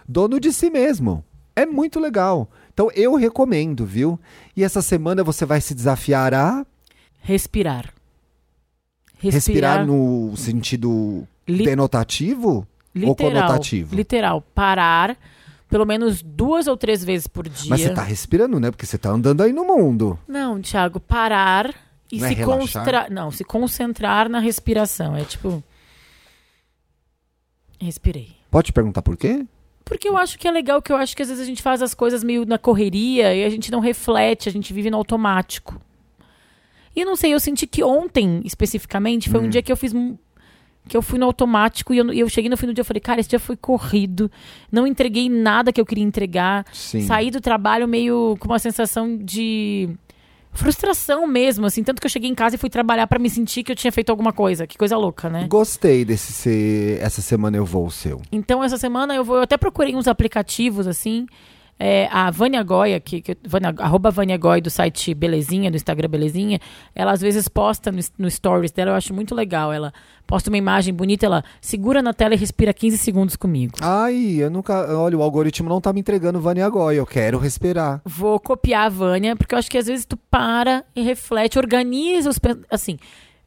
dono de si mesmo. É muito legal. Então eu recomendo, viu? E essa semana você vai se desafiar a Respirar. Respirar, no sentido Li- denotativo ou literal, conotativo? Literal. Parar pelo menos duas ou três vezes por dia. Mas você tá respirando, né? Porque você tá andando aí no mundo. Não, Thiago, parar e Não é se relaxar? concentrar. Não, se concentrar na respiração. É tipo. Respirei. Pode perguntar por quê? Porque eu acho que é legal, que eu acho que às vezes a gente faz as coisas meio na correria e a gente não reflete, a gente vive no automático. E eu não sei, eu senti que ontem, especificamente, foi um dia que eu fiz. Que eu fui no automático e eu, eu cheguei no fim do dia e falei, cara, esse dia foi corrido. Não entreguei nada que eu queria entregar. Sim. Saí do trabalho meio com uma sensação de frustração mesmo, assim. Tanto que eu cheguei em casa e fui trabalhar pra me sentir que eu tinha feito alguma coisa. Que coisa louca, né? Gostei desse ser. Essa semana eu vou o seu. Então, essa semana eu vou. Eu até procurei uns aplicativos, assim. É, a Vânia Goya, que, que, Vânia, arroba Vânia Goy do site Belezinha, do Instagram Belezinha, ela às vezes posta no, no stories dela, eu acho muito legal. Ela posta uma imagem bonita, ela segura na tela e respira 15 segundos comigo. Ai, eu nunca. Olha, o algoritmo não tá me entregando Vânia Goy. Eu quero respirar. Vou copiar a Vânia, porque eu acho que às vezes tu para e reflete, organiza os. Assim,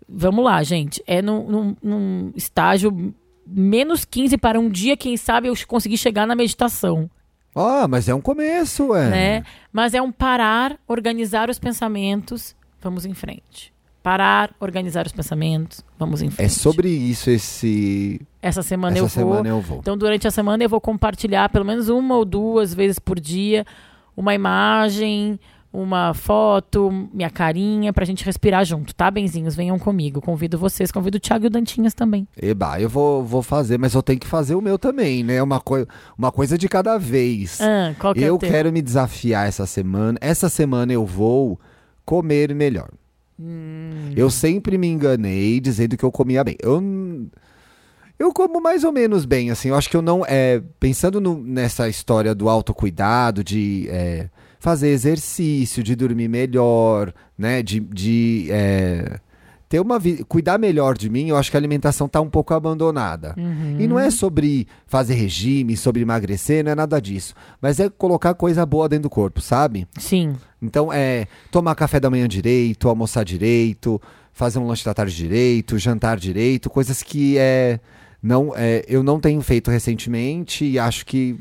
vamos lá, gente. É num, num, num estágio menos 15 para um dia, quem sabe eu conseguir chegar na meditação. Ah, mas é um começo, é. né? Mas é um parar, organizar os pensamentos, vamos em frente. Parar, organizar os pensamentos, vamos em frente. É sobre isso esse. Essa semana Essa eu vou. semana eu vou. Então, durante a semana eu vou compartilhar pelo menos uma ou duas vezes por dia uma imagem, uma foto, minha carinha, pra gente respirar junto, tá, benzinhos? Venham comigo. Convido vocês, convido o Thiago e o Dantinhas também. Eba, eu vou, vou fazer, mas eu tenho que fazer o meu também, né? Uma, coi uma coisa de cada vez. Ah, qual que é eu teu? quero me desafiar essa semana. Essa semana eu vou comer melhor. Hum. Eu sempre me enganei dizendo que eu comia bem. Eu, eu como mais ou menos bem, assim. Eu acho que eu não. É, pensando no- nessa história do autocuidado, de é, fazer exercício, de dormir melhor, né? De. de é, ter uma cuidar melhor de mim, eu acho que a alimentação tá um pouco abandonada. Uhum. E não é sobre fazer regime, sobre emagrecer, não é nada disso. Mas é colocar coisa boa dentro do corpo, sabe? Sim. Então é tomar café da manhã direito, almoçar direito, fazer um lanche da tarde direito, jantar direito, coisas que é não é, eu não tenho feito recentemente e acho que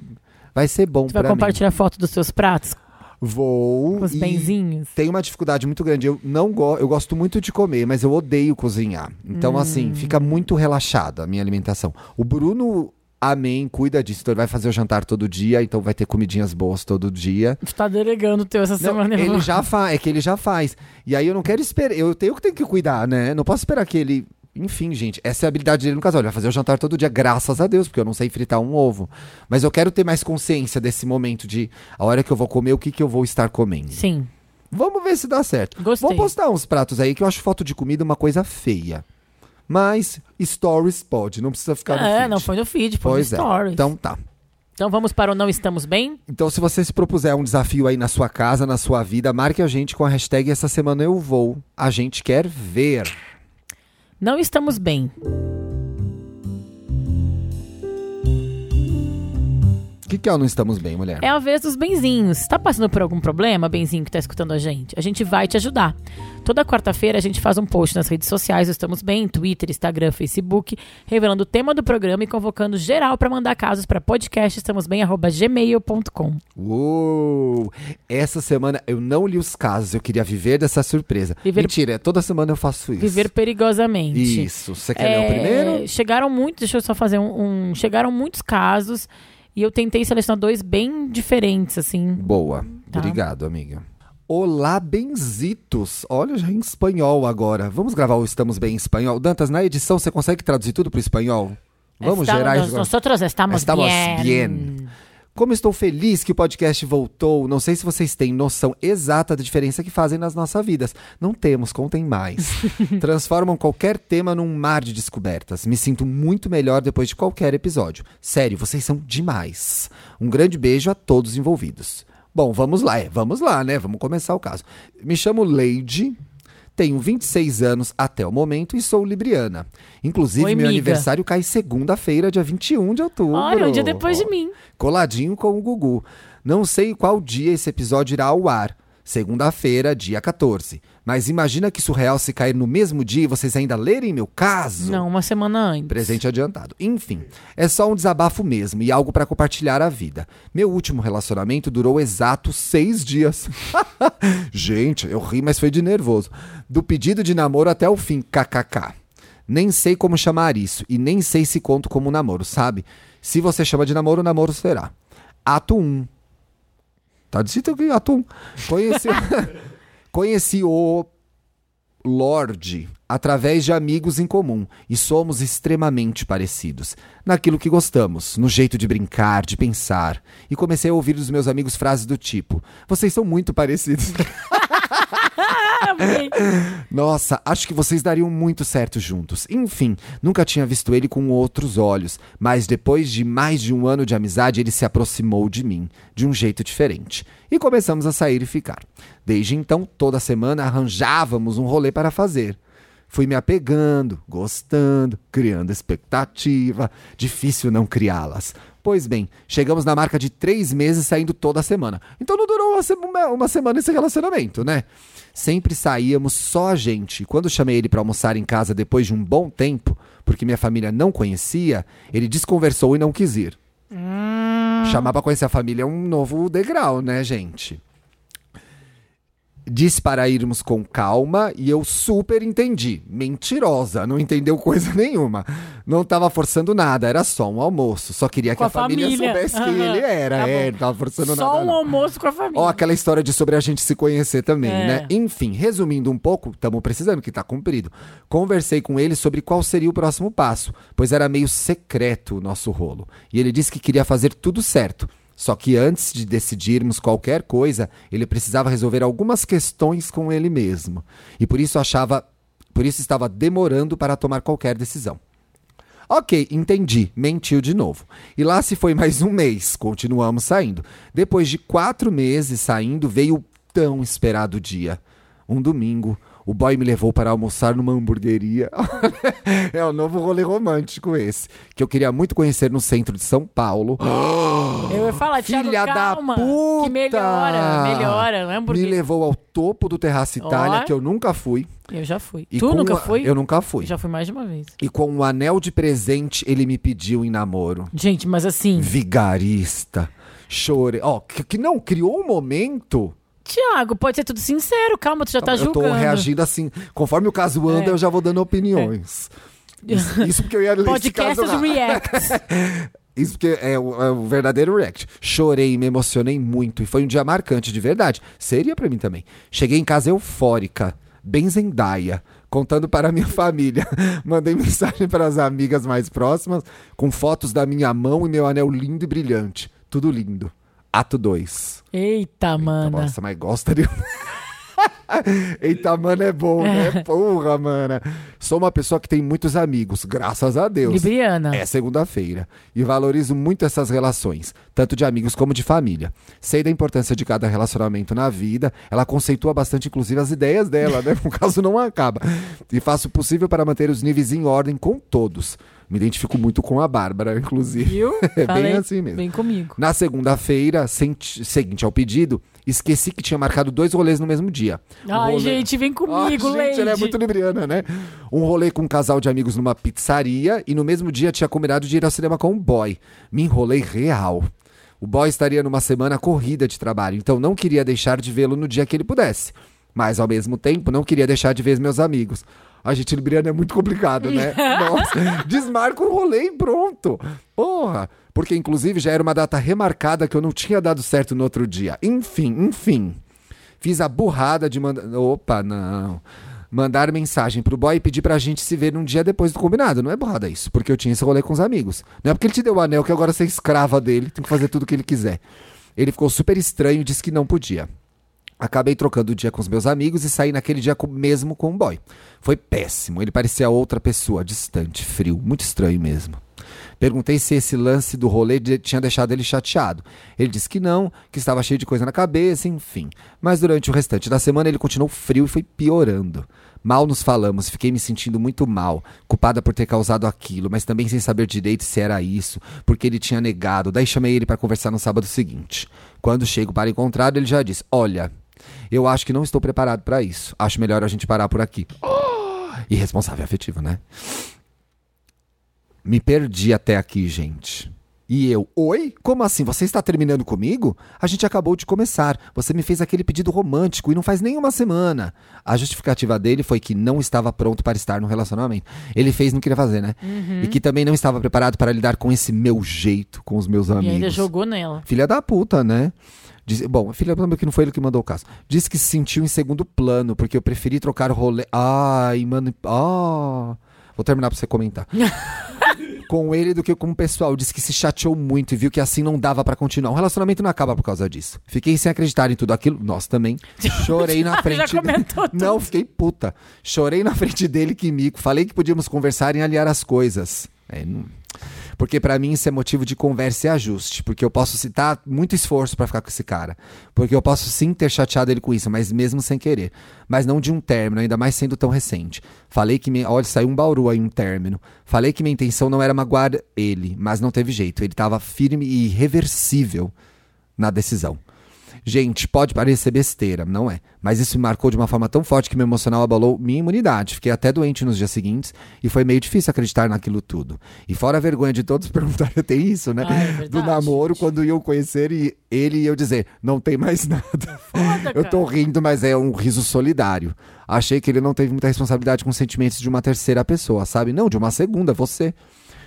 vai ser bom Você vai para mim. compartilhar foto dos seus pratos Vou com os benzinhos? tenho uma dificuldade muito grande. Eu não go eu gosto muito de comer, mas eu odeio cozinhar. Então assim, Hum. fica muito relaxada a minha alimentação. O Bruno Amém, cuida disso. Então ele vai fazer o jantar todo dia, então vai ter comidinhas boas todo dia. Tu tá delegando o teu essa Não, semana. ele já faz, é que ele já faz. E aí eu não quero esperar, eu tenho que ter que cuidar, né? Não posso esperar que ele. Enfim, gente, essa é a habilidade dele no casal. Ele vai fazer o jantar todo dia, graças a Deus, porque eu não sei fritar um ovo. Mas eu quero ter mais consciência desse momento de a hora que eu vou comer, o que, que eu vou estar comendo. Sim. Vamos ver se dá certo. Gostei. Vou postar uns pratos aí que eu acho foto de comida uma coisa feia. Mas stories pode, não precisa ficar no É, feed. não foi no feed, foi Pois no é. stories. Então... Então tá. vamos para o Não Estamos Bem? Então, se você se propuser um desafio aí na sua casa, na sua vida, marque a gente com a hashtag Essa Semana Eu Vou. A gente quer ver. Não estamos bem. O que, que é o Não Estamos Bem, mulher? É a vez dos benzinhos. Está passando por algum problema, benzinho que está escutando a gente? A gente vai te ajudar. Toda quarta-feira a gente faz um post nas redes sociais, Estamos Bem, Twitter, Instagram, Facebook, revelando o tema do programa e convocando geral para mandar casos para podcastestamosbem@gmail.com. Uou! Essa semana eu não li os casos, eu queria viver dessa surpresa. Viver- Mentira, toda semana eu faço isso. Viver perigosamente. Isso. Você quer ler o É, primeiro? Chegaram muitos, deixa eu só fazer um, um- Chegaram muitos casos e eu tentei selecionar dois bem diferentes, assim. Boa. Tá. Obrigado, amiga. Olá, benzitos. Olha, já em espanhol agora. Vamos gravar o Estamos Bem em espanhol. Dantas, na edição você consegue traduzir tudo para espanhol? Vamos Estamos- gerar nós- Nosotros estamos, Estamos bien. bien. Como estou feliz que o podcast voltou. Não sei se vocês têm noção exata da diferença que fazem nas nossas vidas. Não temos, contem mais. Transformam qualquer tema num mar de descobertas. Me sinto muito melhor depois de qualquer episódio. Sério, vocês são demais. Um grande beijo a todos envolvidos. Bom, vamos lá, é, vamos lá, né? Vamos começar o caso. Me chamo Leide, tenho 26 anos até o momento e sou libriana. Inclusive, Oi, meu miga. aniversário cai segunda-feira, dia 21 de outubro. Olha, um dia depois de mim. Coladinho com o Gugu. Não sei qual dia esse episódio irá ao ar. Segunda-feira, dia 14. Mas imagina que surreal se cair no mesmo dia e vocês ainda lerem meu caso. Não, uma semana antes. Presente adiantado. Enfim, é só um desabafo mesmo e algo pra compartilhar a vida. Meu último relacionamento durou exato seis dias. Gente, eu ri, mas foi de nervoso. Do pedido de namoro até o fim, kkk. Nem sei como chamar isso e nem sei se conto como namoro, sabe? Se você chama de namoro, namoro será. Ato 1. Tá dito aqui, ato 1. Conheci, conheci o Lorde através de amigos em comum e somos extremamente parecidos naquilo que gostamos, no jeito de brincar, de pensar. E comecei a ouvir dos meus amigos frases do tipo: Vocês são muito parecidos. Nossa, acho que vocês dariam muito certo juntos. Enfim, nunca tinha visto ele com outros olhos, mas depois de mais de um ano de amizade, ele se aproximou de mim, de um jeito diferente. E começamos a sair e ficar. Desde então, toda semana arranjávamos um rolê para fazer. Fui me apegando, gostando, criando expectativa. Difícil não criá-las. Pois bem, chegamos na marca de três meses saindo toda semana. Então não durou uma- uma semana esse relacionamento, né? Sempre saíamos só a gente. E Quando chamei ele para almoçar em casa depois de um bom tempo, porque minha família não conhecia, ele desconversou e não quis ir. Chamar pra conhecer a família é um novo degrau, né, gente? Disse para irmos com calma e eu super entendi. Mentirosa, não entendeu coisa nenhuma. Não tava forçando nada, era só um almoço. Só queria que Com a, a família, família. soubesse quem Aham, ele era. tá é, não tava forçando Só nada. um não. almoço com a família. Ó, aquela história de sobre a gente se conhecer também, É. né? Enfim, resumindo um pouco, estamos precisando, que tá cumprido. Conversei com ele sobre qual seria o próximo passo, pois era meio secreto o nosso rolo. E ele disse que queria fazer tudo certo. Só que antes de decidirmos qualquer coisa, ele precisava resolver algumas questões com ele mesmo. E por isso achava. Por isso estava demorando para tomar qualquer decisão. Ok, entendi. Mentiu de novo. E lá se foi mais um mês. Continuamos saindo. Depois de quatro meses saindo, veio o tão esperado dia. Um domingo, o boy me levou para almoçar numa hamburgueria. é o novo rolê romântico esse. Que eu queria muito conhecer no centro de São Paulo. Eu ia falar, Thiago, Filha da calma. puta! Que melhora, melhora, não é Me hambúrguer. levou ao topo do Terraço Itália, que eu nunca fui. Eu já fui. E tu nunca a- foi? Eu nunca fui. Já fui mais de uma vez. E com um anel de presente, ele me pediu em namoro. Gente, mas assim, Vigarista. Chorei. Ó, que, que não, criou um momento. Tiago, pode ser tudo sincero. Calma, tu já tá eu julgando. tô reagindo assim. Conforme o caso anda, É. eu já vou dando opiniões. Isso, isso porque eu ia ler esse caso. Reacts. Isso porque é o, é o verdadeiro react. Chorei, me emocionei muito e foi um dia marcante de verdade. Seria pra mim também. Cheguei em casa eufórica, bem zendaia, contando para a minha família. Mandei mensagem para as amigas mais próximas com fotos da minha mão e meu anel lindo e brilhante. Tudo lindo. Ato 2. Eita, mana. Nossa, mas gosta de. Eita, mano, é bom, né? Porra, mana. Sou uma pessoa que tem muitos amigos, graças a Deus. Libriana. É segunda-feira. E valorizo muito essas relações, tanto de amigos como de família. Sei da importância de cada relacionamento na vida. Ela conceitua bastante, inclusive, as ideias dela, né? O caso não acaba. E faço o possível para manter os níveis em ordem com todos. Me identifico muito com a Bárbara, inclusive. Viu? É Falei, bem assim mesmo. Vem comigo. Na segunda-feira, seguinte ao pedido, esqueci que tinha marcado dois rolês no mesmo dia. Um Ai, rolê- gente, vem comigo, gente, Leide. ela é muito libriana, né? Um rolê com um casal de amigos numa pizzaria e no mesmo dia tinha combinado de ir ao cinema com um boy. Me enrolei real. O boy estaria numa semana corrida de trabalho, então não queria deixar de vê-lo no dia que ele pudesse. Mas, ao mesmo tempo, não queria deixar de ver meus amigos. A gente, libriana é muito complicado, né? Nossa, desmarca o rolê e pronto. Porra. Porque, inclusive, já era uma data remarcada que eu não tinha dado certo no outro dia. Enfim, enfim. Fiz a burrada de mandar. Opa, não. Mandar mensagem pro boy e pedir pra gente se ver um dia depois do combinado. Não é burrada isso, porque eu tinha esse rolê com os amigos. Não é porque ele te deu o anel que agora você é escrava dele, tem que fazer tudo o que ele quiser. Ele ficou super estranho e disse que não podia. Acabei trocando o dia com os meus amigos e saí naquele dia mesmo com o boy. Foi péssimo. Ele parecia outra pessoa, distante, frio, muito estranho mesmo. Perguntei se esse lance do rolê de- tinha deixado ele chateado. Ele disse que não, que estava cheio de coisa na cabeça, enfim. Mas durante o restante da semana ele continuou frio e foi piorando. Mal nos falamos, fiquei me sentindo muito mal, culpada por ter causado aquilo, mas também sem saber direito se era isso, porque ele tinha negado. Daí chamei ele para conversar no sábado seguinte. Quando chego para encontrar, ele já disse: Olha, eu acho que não estou preparado para isso. Acho melhor a gente parar por aqui. Irresponsável afetivo, né? Me perdi até aqui, gente. E eu, oi? Como assim? Você está terminando comigo? A gente acabou de começar. Você me fez aquele pedido romântico e não faz nem uma semana. A justificativa dele foi que não estava pronto para estar no relacionamento. Ele fez e não queria fazer, né? E que também não estava preparado para lidar com esse meu jeito com os meus E amigos. ainda jogou nela. Filha da puta, né? Diz- bom, filha que não foi ele que mandou o caso. Disse que se sentiu em segundo plano, porque eu preferi trocar o rolê. Ai, mano. Ah. Vou terminar pra você comentar. com ele do que com o pessoal. Disse que se chateou muito e viu que assim não dava pra continuar. Um relacionamento não acaba por causa disso. Fiquei sem acreditar em tudo aquilo. Nós também. Chorei na frente. Já comentou tudo. Não, fiquei puta. Chorei na frente dele que mico. Falei que podíamos conversar e alinhar as coisas. É, não... Porque pra mim isso é motivo de conversa e ajuste. Porque eu posso citar muito esforço pra ficar com esse cara. Porque eu posso sim ter chateado ele com isso, mas mesmo sem querer. Mas não de um término, ainda mais sendo tão recente. Falei que. Me... Olha, saiu um bauru aí, um término. Falei que minha intenção não era magoar ele, mas não teve jeito. Ele tava firme e irreversível na decisão. Gente, pode parecer besteira, não é. Mas isso me marcou de uma forma tão forte que meu emocional abalou minha imunidade. Fiquei até doente nos dias seguintes e foi meio difícil acreditar naquilo tudo. E fora a vergonha de todos perguntarem, tem isso, né? Ah, é Do verdade, namoro, quando iam conhecer e ele e eu dizer, não tem mais nada. Foda, Eu tô rindo, mas é um riso solidário. Achei que ele não teve muita responsabilidade com os sentimentos de uma terceira pessoa, sabe? Não, de uma segunda, você.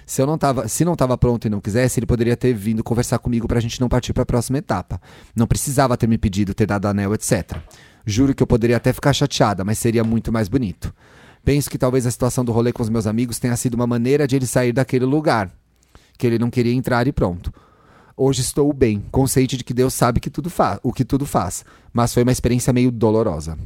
Se eu não tava, se não tava pronto e não quisesse, ele poderia ter vindo conversar comigo pra gente não partir pra próxima etapa. Não precisava ter me pedido, ter dado anel, etc. Juro que eu poderia até ficar chateada, mas seria muito mais bonito. Penso que talvez a situação do rolê com os meus amigos tenha sido uma maneira de ele sair daquele lugar que ele não queria entrar e pronto. Hoje estou bem, consciente de que Deus sabe que tudo o que tudo faz, mas foi uma experiência meio dolorosa.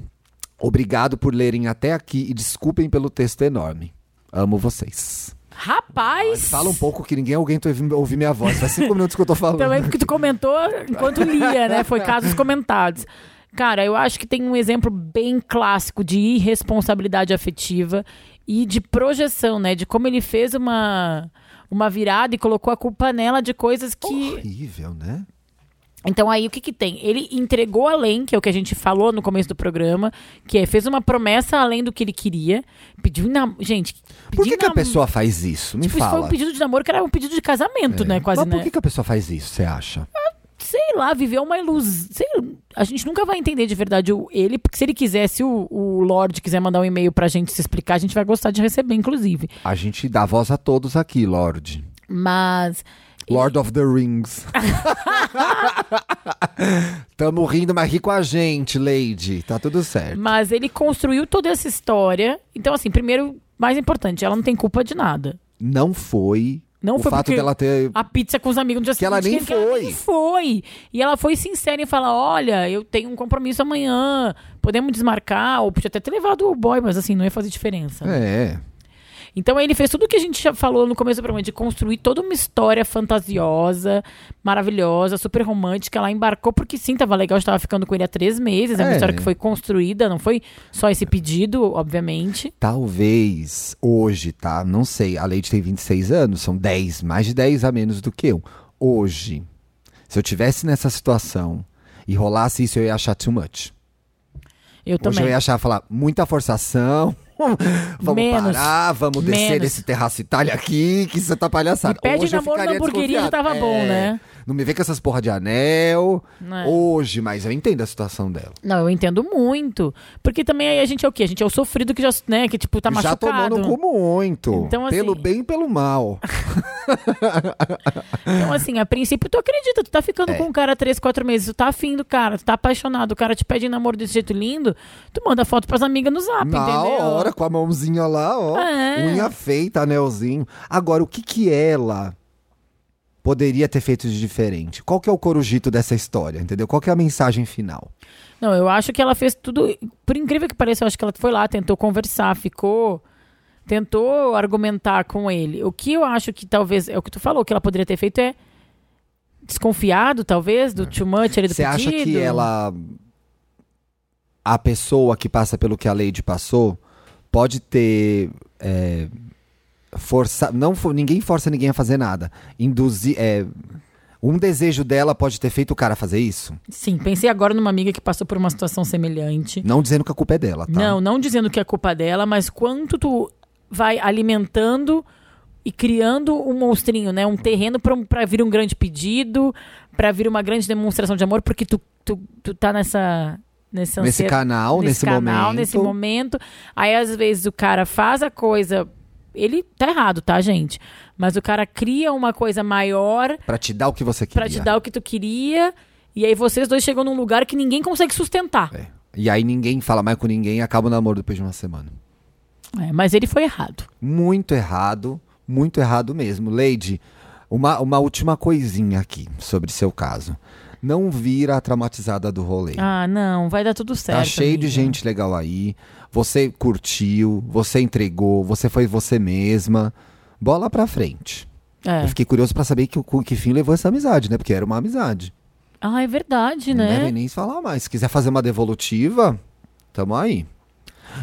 Obrigado por lerem até aqui e desculpem pelo texto enorme. Amo vocês. Rapaz! Fala um pouco que ninguém alguém ouve minha voz. Faz cinco minutos que eu tô falando. Também porque tu comentou enquanto lia, né? Foi casos comentados. Cara, eu acho que tem um exemplo bem clássico de irresponsabilidade afetiva e de projeção, né? De como ele fez uma, uma virada e colocou a culpa nela de coisas que. Horrível, né? Então aí o que que tem? Ele entregou além, que é o que a gente falou no começo do programa, que é fez uma promessa além do que ele queria, pediu nam... gente, Por que, que a pessoa faz isso? Me Tipo, isso foi fala. um pedido de namoro que era um pedido de casamento, né? Quase, Mas por né? que, que a pessoa faz isso, você acha? sei lá, viveu uma ilusão. A gente nunca vai entender de verdade o, ele, porque se ele quiser, se o, o Lorde quiser mandar um e-mail pra gente se explicar, a gente vai gostar de receber, inclusive. A gente dá voz a todos aqui, Lorde. Mas. Lord of the Rings. Tamo rindo, mas ri com a gente, Lady. Tá tudo certo. Mas ele construiu toda essa história. Então, assim, primeiro, mais importante, ela não tem culpa de nada. Não foi Não o foi fato dela ter. a pizza com os amigos no dia Que ela seguinte, nem ela foi. nem foi. E ela foi sincera em falar: olha, eu tenho um compromisso amanhã, podemos desmarcar, ou podia até ter levado o boy, mas assim, não ia fazer diferença. É. Então ele fez tudo o que a gente já falou no começo do programa, de construir toda uma história fantasiosa, maravilhosa, super romântica. Ela embarcou porque sim, tava legal, estava ficando com ele há três meses. É uma É. história que foi construída, não foi só esse pedido, obviamente. Talvez hoje, tá? Não sei. A Leite tem 26 anos, são 10, mais de 10 a menos do que eu. Hoje, se eu tivesse nessa situação e rolasse isso, eu ia achar too much. Eu Hoje também. eu ia achar, falar, muita forçação. Vamos Menos. parar, vamos descer Menos. desse terraço Itália aqui, que você tá palhaçada. Me pede Hoje namoro na hamburgueria já tava bom, É, né? Não me vem com essas porra de anel. É. Hoje, mas eu entendo a situação dela. Não, eu entendo muito. Porque também aí a gente é o quê? A gente é o sofrido que já, né, que tipo, tá Já machucado. tomou no cu muito. Então, assim- Pelo bem e pelo mal. Então, assim, a princípio, tu acredita, tu tá ficando É. com um cara há três, quatro meses, tu tá afim do cara, tu tá apaixonado, o cara te pede namoro desse jeito lindo, tu manda foto pras amigas no zap, Na entendeu? hora, com a mãozinha lá, ó. É. Unha feita, anelzinho. Agora, o que que ela poderia ter feito de diferente? Qual que é o corujito dessa história, entendeu? Qual que é a mensagem final? Não, eu acho que ela fez tudo. Por incrível que pareça, eu acho que ela foi lá, tentou conversar, ficou. Tentou argumentar com ele. O que eu acho que talvez. É o que tu falou, que ela poderia ter feito é. Desconfiado, talvez, do too much ali do Você acha que ela... A pessoa que passa pelo que a Lady passou pode ter... É, força, não, ninguém força ninguém a fazer nada. Induzir... É, um desejo dela pode ter feito o cara fazer isso? Sim, pensei agora numa amiga que passou por uma situação semelhante. Não dizendo que a culpa é dela, tá? Não, não dizendo que é culpa dela, mas quanto tu vai alimentando e criando um monstrinho, né? Um terreno pra pra vir um grande pedido, pra vir uma grande demonstração de amor, porque tu, tu, tu tá nessa. Nesse ansiedade- canal, nesse canal, momento. nesse momento. Aí, às vezes, o cara faz a coisa. Ele tá errado, tá, gente? Mas o cara cria uma coisa maior Pra te dar o que você queria. pra te dar o que tu queria. E aí vocês dois chegam num lugar que ninguém consegue sustentar. É. E aí ninguém fala mais com ninguém e acaba o namoro depois de uma semana. É, mas ele foi errado. Muito errado, muito errado mesmo. Lady, uma, uma última coisinha aqui sobre seu caso. Não vira a traumatizada do rolê. Ah, não, vai dar tudo certo. tá cheio de amiga. gente legal aí. Você curtiu, você entregou, você foi você mesma. Bola pra frente. É. Eu fiquei curioso pra saber que, que fim levou essa amizade, né? Porque era uma amizade. Ah, é verdade, Não né? devem nem falar mais. Se quiser fazer uma devolutiva, tamo aí.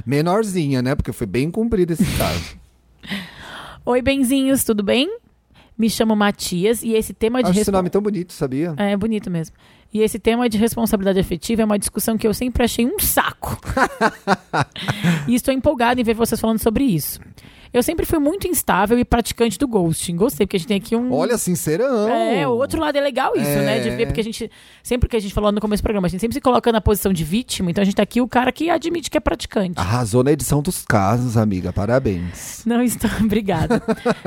Menorzinha, né? Porque foi bem cumprido esse caso. Oi, benzinhos, tudo bem? Me chamo Matias e esse tema de Acho esse nome tão bonito, sabia? É bonito mesmo. E esse tema de responsabilidade afetiva é uma discussão que eu sempre achei um saco. e estou empolgada em ver vocês falando sobre isso. Eu sempre fui muito instável e praticante do ghosting. Gostei, porque a gente tem aqui um. Olha, sincerão. É, o outro lado é legal isso, É. né? De ver, porque a gente. Sempre que a gente falou no começo do programa, a gente sempre se coloca na posição de vítima, então a gente tá aqui o cara que admite que é praticante. Arrasou na edição dos casos, amiga. Parabéns. Não estou. Obrigada.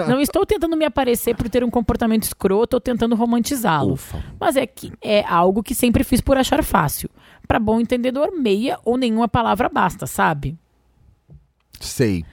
Não estou tentando me aparecer por ter um comportamento escroto ou tentando romantizá-lo. Mas é que é algo que sempre fiz por achar fácil. Pra bom entendedor, meia ou nenhuma palavra basta, sabe? Sei.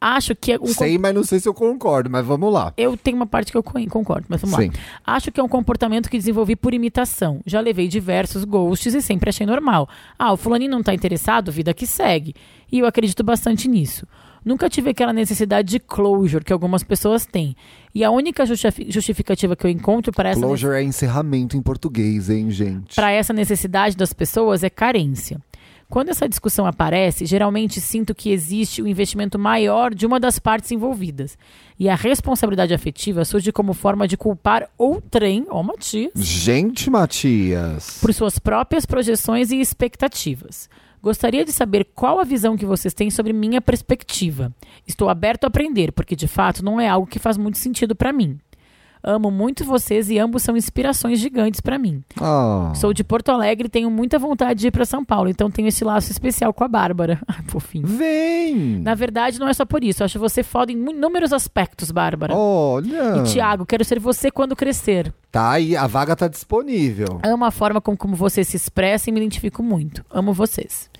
Acho que é um Sei, mas não sei se eu concordo, mas vamos lá. Eu tenho uma parte que eu co- concordo, mas vamos Sim. lá. Acho que é um comportamento que desenvolvi por imitação. Já levei diversos ghosts e sempre achei normal. Ah, o fulaninho não tá interessado, vida que segue. E eu acredito bastante nisso. Nunca tive aquela necessidade de closure que algumas pessoas têm. E a única justifi- justificativa que eu encontro para essa, Closure é encerramento em português, hein, gente? para essa necessidade das pessoas é carência. Quando essa discussão aparece, geralmente sinto que existe um investimento maior de uma das partes envolvidas. E a responsabilidade afetiva surge como forma de culpar outrem, ó Matias, Gente, Matias. por suas próprias projeções e expectativas. Gostaria de saber qual a visão que vocês têm sobre minha perspectiva. Estou aberto a aprender, porque de fato não é algo que faz muito sentido para mim. Amo muito vocês e ambos são inspirações gigantes para mim. Ah. Sou de Porto Alegre e tenho muita vontade de ir para São Paulo, então tenho esse laço especial com a Bárbara. Ai, fofinho. Vem! Na verdade, não é só por isso. Eu acho você foda em inúmeros aspectos, Bárbara. Olha! E Tiago, quero ser você quando crescer. Tá aí, a vaga tá disponível. É uma forma como, como você se expressa e me identifico muito. Amo vocês.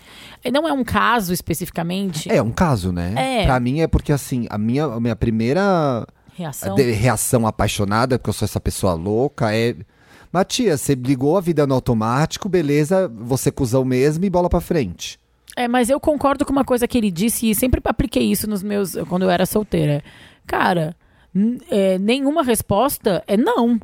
E não é um caso especificamente. É um caso, né? É. Pra mim é porque, assim, a minha, a minha primeira Reação? de- reação apaixonada, porque eu sou essa pessoa louca. É. Matias, você ligou a vida no automático, beleza, você cuzão mesmo e bola pra frente. É, mas eu concordo com uma coisa que ele disse e sempre apliquei isso nos meus. quando eu era solteira. Cara, é, nenhuma resposta é não.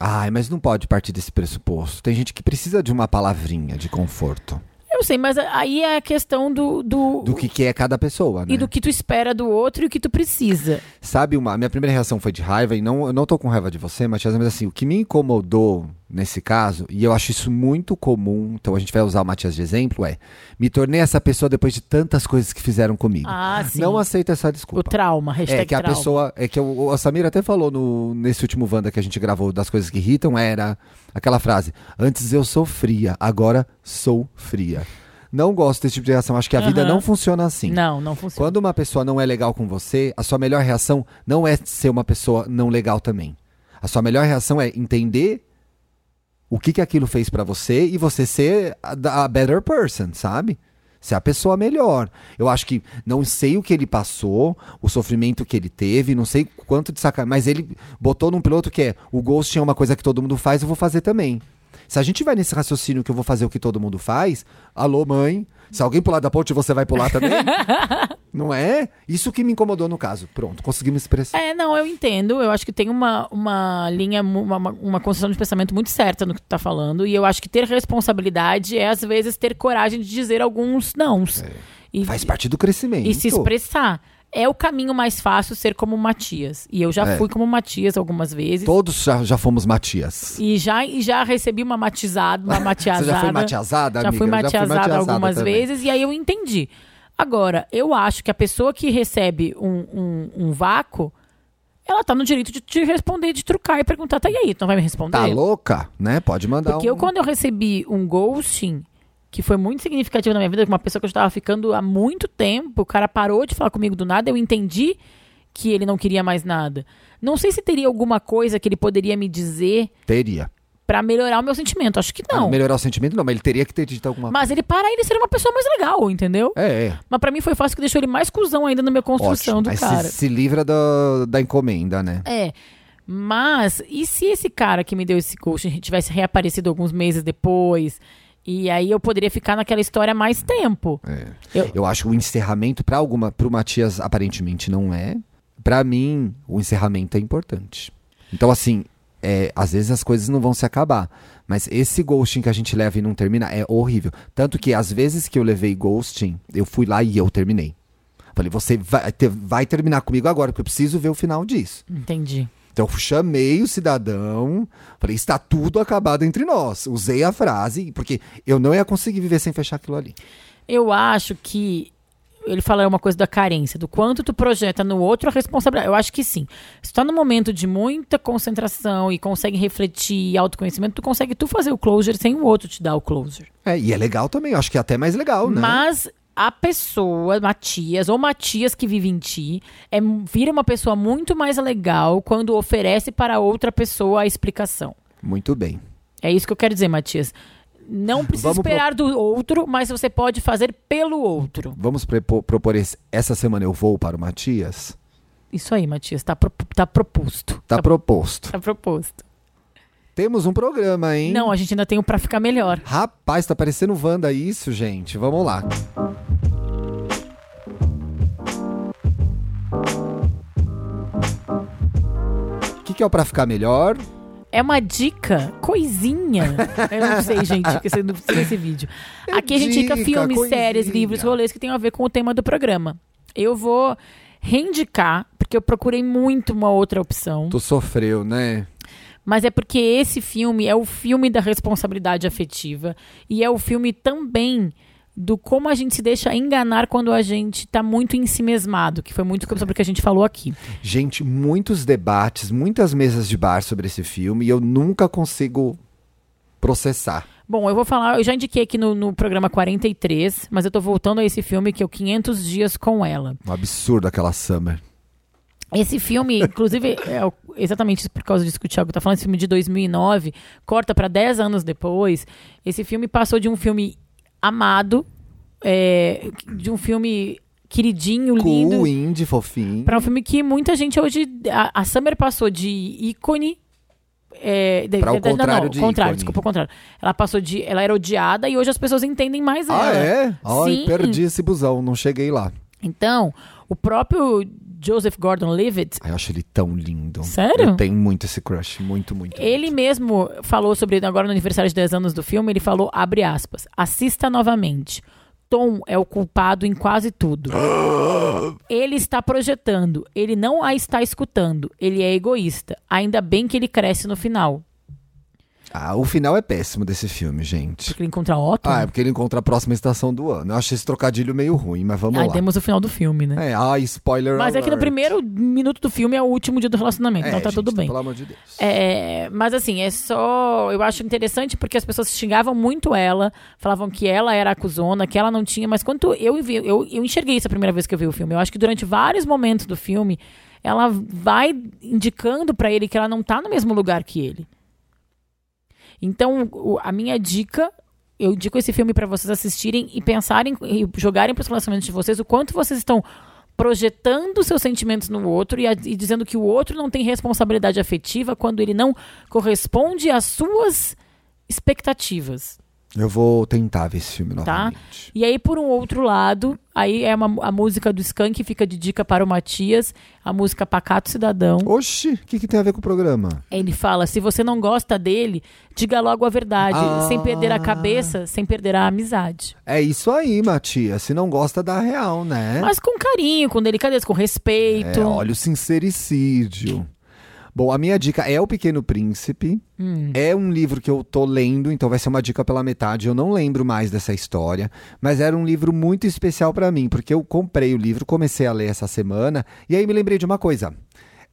Ai, mas não pode partir desse pressuposto. Tem gente que precisa de uma palavrinha de conforto. Eu sei, mas aí é a questão do. do, Do que, que é cada pessoa, né? E do que tu espera do outro e o que tu precisa. Sabe, uma, a minha primeira reação foi de raiva, e não, eu não tô com raiva de você, Matias, mas assim, o que me incomodou nesse caso, e eu acho isso muito comum, então a gente vai usar o Matias de exemplo, é me tornei essa pessoa depois de tantas coisas que fizeram comigo. Ah, sim. Não aceito essa O desculpa. trauma, hashtag É que a trauma. pessoa. É que o, o Samir até falou no, nesse último Wanda que a gente gravou das coisas que irritam, era aquela frase: Antes eu sofria, agora sou fria. Não gosto desse tipo de reação. Acho que a vida Aham. não funciona assim. Não, não funciona. Quando uma pessoa não é legal com você, a sua melhor reação não é ser uma pessoa não legal também. A sua melhor reação é entender o que, que aquilo fez pra você e você ser a, a better person, sabe? Ser a pessoa melhor. Eu acho que não sei o que ele passou, o sofrimento que ele teve, não sei quanto de sacanagem, mas ele botou num piloto que é o ghost é uma coisa que todo mundo faz, eu vou fazer também. Se a gente vai nesse raciocínio que eu vou fazer o que todo mundo faz, alô, mãe, se alguém pular da ponte, você vai pular também? não é? Isso que me incomodou no caso. Pronto, consegui me expressar. É, não, eu entendo. Eu acho que tem uma, uma linha, uma, uma- construção de pensamento muito certa no que tu tá falando. E eu acho que ter responsabilidade é, às vezes, ter coragem de dizer alguns nãos. E, Faz parte do crescimento. e se expressar. É o caminho mais fácil ser como o Matias. E eu já É. fui como o Matias algumas vezes. Todos já, já fomos Matias. E já, e já recebi uma matizada, uma matiazada. Você já foi matiazada, Já amiga? fui Eu matiazada algumas também. vezes e aí eu entendi. Agora, eu acho que a pessoa que recebe um, um, um vácuo, ela tá no direito de te responder, de trucar e perguntar, tá e aí, tu não vai me responder? Tá louca, né? Pode mandar Porque um... eu, quando eu recebi um ghosting, que foi muito significativo na minha vida, com uma pessoa que eu estava ficando há muito tempo, o cara parou de falar comigo do nada, eu entendi que ele não queria mais nada. Não sei se teria alguma coisa que ele poderia me dizer Teria. pra melhorar o meu sentimento. Acho que não. Melhorar o sentimento, não, mas ele teria que ter dito alguma Mas ele para ele ser uma pessoa mais legal, entendeu? coisa. É, é. Mas pra mim foi fácil que deixou ele mais cuzão ainda na minha construção Ótimo. do Aí cara. Se, se livra da, da encomenda, né? É. Mas, e se esse cara que me deu esse coaching tivesse reaparecido alguns meses depois? E aí eu poderia ficar naquela história mais tempo. É. Eu- Eu acho que o encerramento para alguma, pro Matias aparentemente não é. Pra mim, o encerramento é importante. Então assim, é, às vezes as coisas não vão se acabar, mas esse ghosting que a gente leva e não termina é horrível. Tanto que às vezes que eu levei ghosting, eu fui lá e eu terminei. Falei, você vai, vai terminar comigo agora, porque eu preciso ver o final disso. Entendi. Então eu chamei o cidadão, falei, está tudo acabado entre nós. Usei a frase, porque eu não ia conseguir viver sem fechar aquilo ali. Eu acho que ele fala uma coisa da carência, do quanto tu projeta no outro a responsabilidade. Eu acho que sim. Se tu tá num momento de muita concentração e consegue refletir e autoconhecimento, tu consegue tu fazer o closure sem o outro te dar o closure. É, e é legal também, eu acho que é até mais legal, né? Mas a pessoa, Matias, ou Matias que vive em ti, é, vira uma pessoa muito mais legal quando oferece para outra pessoa a explicação. Muito bem. É isso que eu quero dizer, Matias. Não precisa Vamos pro- esperar do outro, mas você pode fazer pelo outro. Vamos propor esse- essa semana eu vou para o Matias? Isso aí, Matias, tá, pro- tá proposto. Tá proposto. Tá proposto. Temos um programa, hein? Não, a gente ainda tem um pra ficar melhor. Rapaz, tá parecendo Wanda isso, gente. Vamos lá. Que, é o pra ficar melhor? É uma dica, coisinha. Eu não sei, gente, porque você não precisa desse vídeo. É Aqui a gente indica dica, filmes, coisinha. séries, livros, rolês que tenham a ver com o tema do programa. Eu vou reindicar, porque eu procurei muito uma outra opção. Tu sofreu, né? Mas é porque esse filme é o filme da responsabilidade afetiva e é o filme também do como a gente se deixa enganar quando a gente tá muito em si mesmado, que foi muito sobre o que a gente falou aqui. Gente, muitos debates, muitas mesas de bar sobre esse filme e eu nunca consigo processar. Bom, eu vou falar, eu já indiquei aqui no, no programa 43, mas eu tô voltando a esse filme que é o 500 Dias com Ela. Um absurdo aquela Summer. Esse filme, inclusive, é exatamente por causa disso que o Thiago tá falando, esse filme de 2009, corta para 10 anos depois. Esse filme passou de um filme amado, é, de um filme queridinho, lindo. Cool, indie, fofinho. Pra um filme que muita gente hoje. A, a Summer passou de ícone. É, de, Pra o de- não, contrário não, de contrário, ícone. desculpa, o contrário. Ela passou de. Ela era odiada e hoje as pessoas entendem mais Ah, ela. é? Ai, Sim. perdi esse busão, não cheguei lá. Então, o próprio Joseph Gordon-Levitt, eu acho ele tão lindo. Sério? Eu tenho muito esse crush, muito, muito. ele muito. mesmo falou sobre, agora no aniversário de 10 anos do filme, ele falou, abre aspas, assista novamente. Tom é o culpado em quase tudo. ele está projetando, ele não a está escutando, ele é egoísta. Ainda bem que ele cresce no final. Ah, o final é péssimo desse filme, gente. Porque ele encontra Otto. Ah, é porque ele encontra a próxima estação do ano. Eu achei esse trocadilho meio ruim, mas vamos Aí lá. temos o final do filme, né? É, ai, spoiler Mas é que no alert. primeiro minuto do filme é o último dia do relacionamento, É, então tá gente, tudo bem. Pelo amor de Deus. É, mas assim, é só. Eu acho interessante porque as pessoas xingavam muito ela, falavam que ela era acusona, que ela não tinha, mas quando eu vi, eu, eu enxerguei isso a primeira vez que eu vi o filme. Eu acho que durante vários momentos do filme, ela vai indicando pra ele que ela não tá no mesmo lugar que ele. Então, a minha dica. Eu indico esse filme pra vocês assistirem e pensarem e jogarem pros relacionamentos de vocês o quanto vocês estão projetando seus sentimentos no outro e, a- e dizendo que o outro não tem responsabilidade afetiva quando ele não corresponde às suas expectativas. Eu vou tentar ver esse filme Tá. novamente. E aí, por um outro lado, aí é uma, a música do Skank fica de dica para o Matias, a música Pacato Cidadão. Oxi, o que, que tem a ver com o programa? Ele fala: se você não gosta dele, diga logo a verdade, Ah. sem perder a cabeça, sem perder a amizade. É isso aí, Matias. Se não gosta, dá real, né? Mas com carinho, com delicadeza, com respeito. É, olha o sincericídio. Bom, a minha dica é O Pequeno Príncipe. Hum. É um livro que eu tô lendo, então vai ser uma dica pela metade. Eu não lembro mais dessa história, mas era um livro muito especial pra mim, porque eu comprei o livro, comecei a ler essa semana, e aí me lembrei de uma coisa.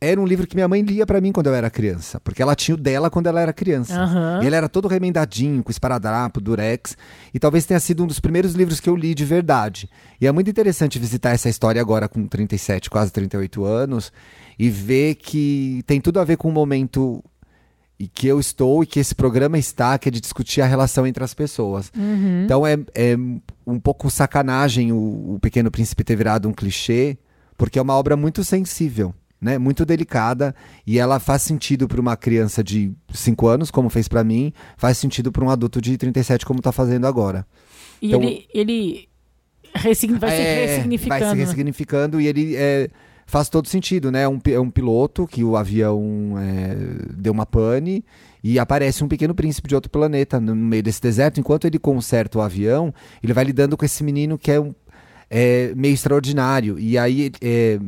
Era um livro que minha mãe lia pra mim quando eu era criança, porque ela tinha o dela quando ela era criança. Aham. E ele era todo remendadinho, com esparadrapo, durex, e talvez tenha sido um dos primeiros livros que eu li de verdade. E é muito interessante visitar essa história agora com 37, quase 38 anos, e ver que tem tudo a ver com o momento e que eu estou e que esse programa está, que é de discutir a relação entre as pessoas. Então é, é um pouco sacanagem o, o Pequeno Príncipe ter virado um clichê, porque é uma obra muito sensível, né? Muito delicada e ela faz sentido para uma criança de 5 anos, como fez para mim, faz sentido para um adulto de 37 como tá fazendo agora. E Então- ele, ele ressign- vai se É, ressignificando. Vai se ressignificando e ele é, faz todo sentido, né? Um, é um piloto que o avião é, deu uma pane e aparece um pequeno príncipe de outro planeta no meio desse deserto. Enquanto ele conserta o avião, ele vai lidando com esse menino que é, um, é meio extraordinário. E aí é,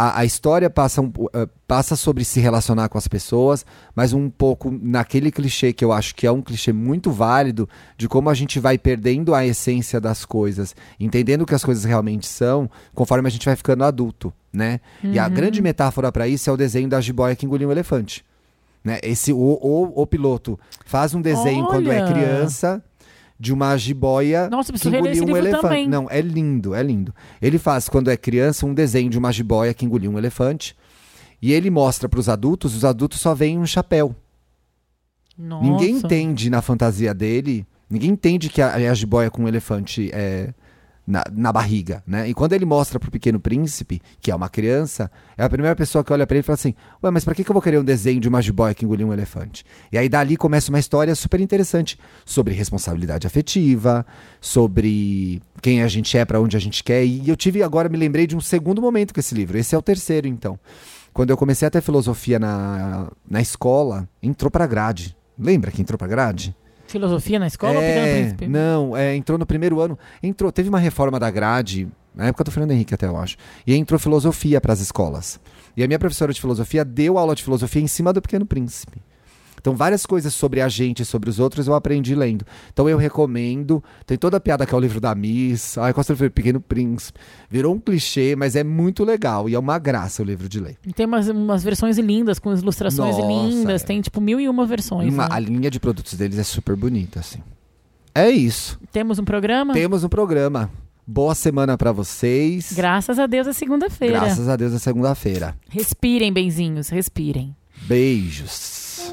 a, a história passa, um, eh, passa sobre se relacionar com as pessoas, mas um pouco naquele clichê que eu acho que é um clichê muito válido de como a gente vai perdendo a essência das coisas, entendendo o que as coisas realmente são, conforme a gente vai ficando adulto, né? E a grande metáfora para isso é o desenho da jiboia que engoliu um elefante. Né? Esse, o, o, o piloto faz um desenho quando é Olha! criança de uma jiboia Nossa, que engoliu um elefante. também. Não, é lindo, é lindo. Ele faz, quando é criança, um desenho de uma jiboia que engoliu um elefante. E ele mostra para os adultos, os adultos só veem um chapéu. Nossa. Ninguém entende na fantasia dele, ninguém entende que a, a jiboia com um elefante é na, na barriga, né? E quando ele mostra pro pequeno príncipe, que é uma criança, é a primeira pessoa que olha para ele e fala assim: Ué, mas pra que, que eu vou querer um desenho de uma jiboia que engoliu um elefante? E aí dali começa uma história super interessante sobre responsabilidade afetiva, sobre quem a gente é, para onde a gente quer. E eu tive agora, me lembrei de um segundo momento com esse livro. Esse é o terceiro, então. Quando eu comecei a ter filosofia na, na escola, entrou pra grade. Lembra que entrou pra grade? Filosofia na escola ou Pequeno É, Príncipe? não, é, entrou no primeiro ano. Entrou, teve uma reforma da grade, na época do Fernando Henrique até, eu acho. E entrou filosofia para as escolas. E a minha professora de filosofia deu aula de filosofia em cima do Pequeno Príncipe. Então, várias coisas sobre a gente e sobre os outros eu aprendi lendo. Então, eu recomendo. Tem toda a piada que é o livro da Miss. Ai, Costa do Pequeno Príncipe. Virou um clichê, mas é muito legal. E é uma graça o livro de ler. Tem umas, umas versões lindas, com ilustrações Nossa, lindas. é. Tem, tipo, mil e uma versões. Uma- né? a linha de produtos deles é super bonita, assim. É isso. Temos um programa? Temos um programa. Boa semana pra vocês. Graças a Deus é segunda-feira. Graças a Deus é segunda-feira. Respirem, benzinhos, respirem. Beijos.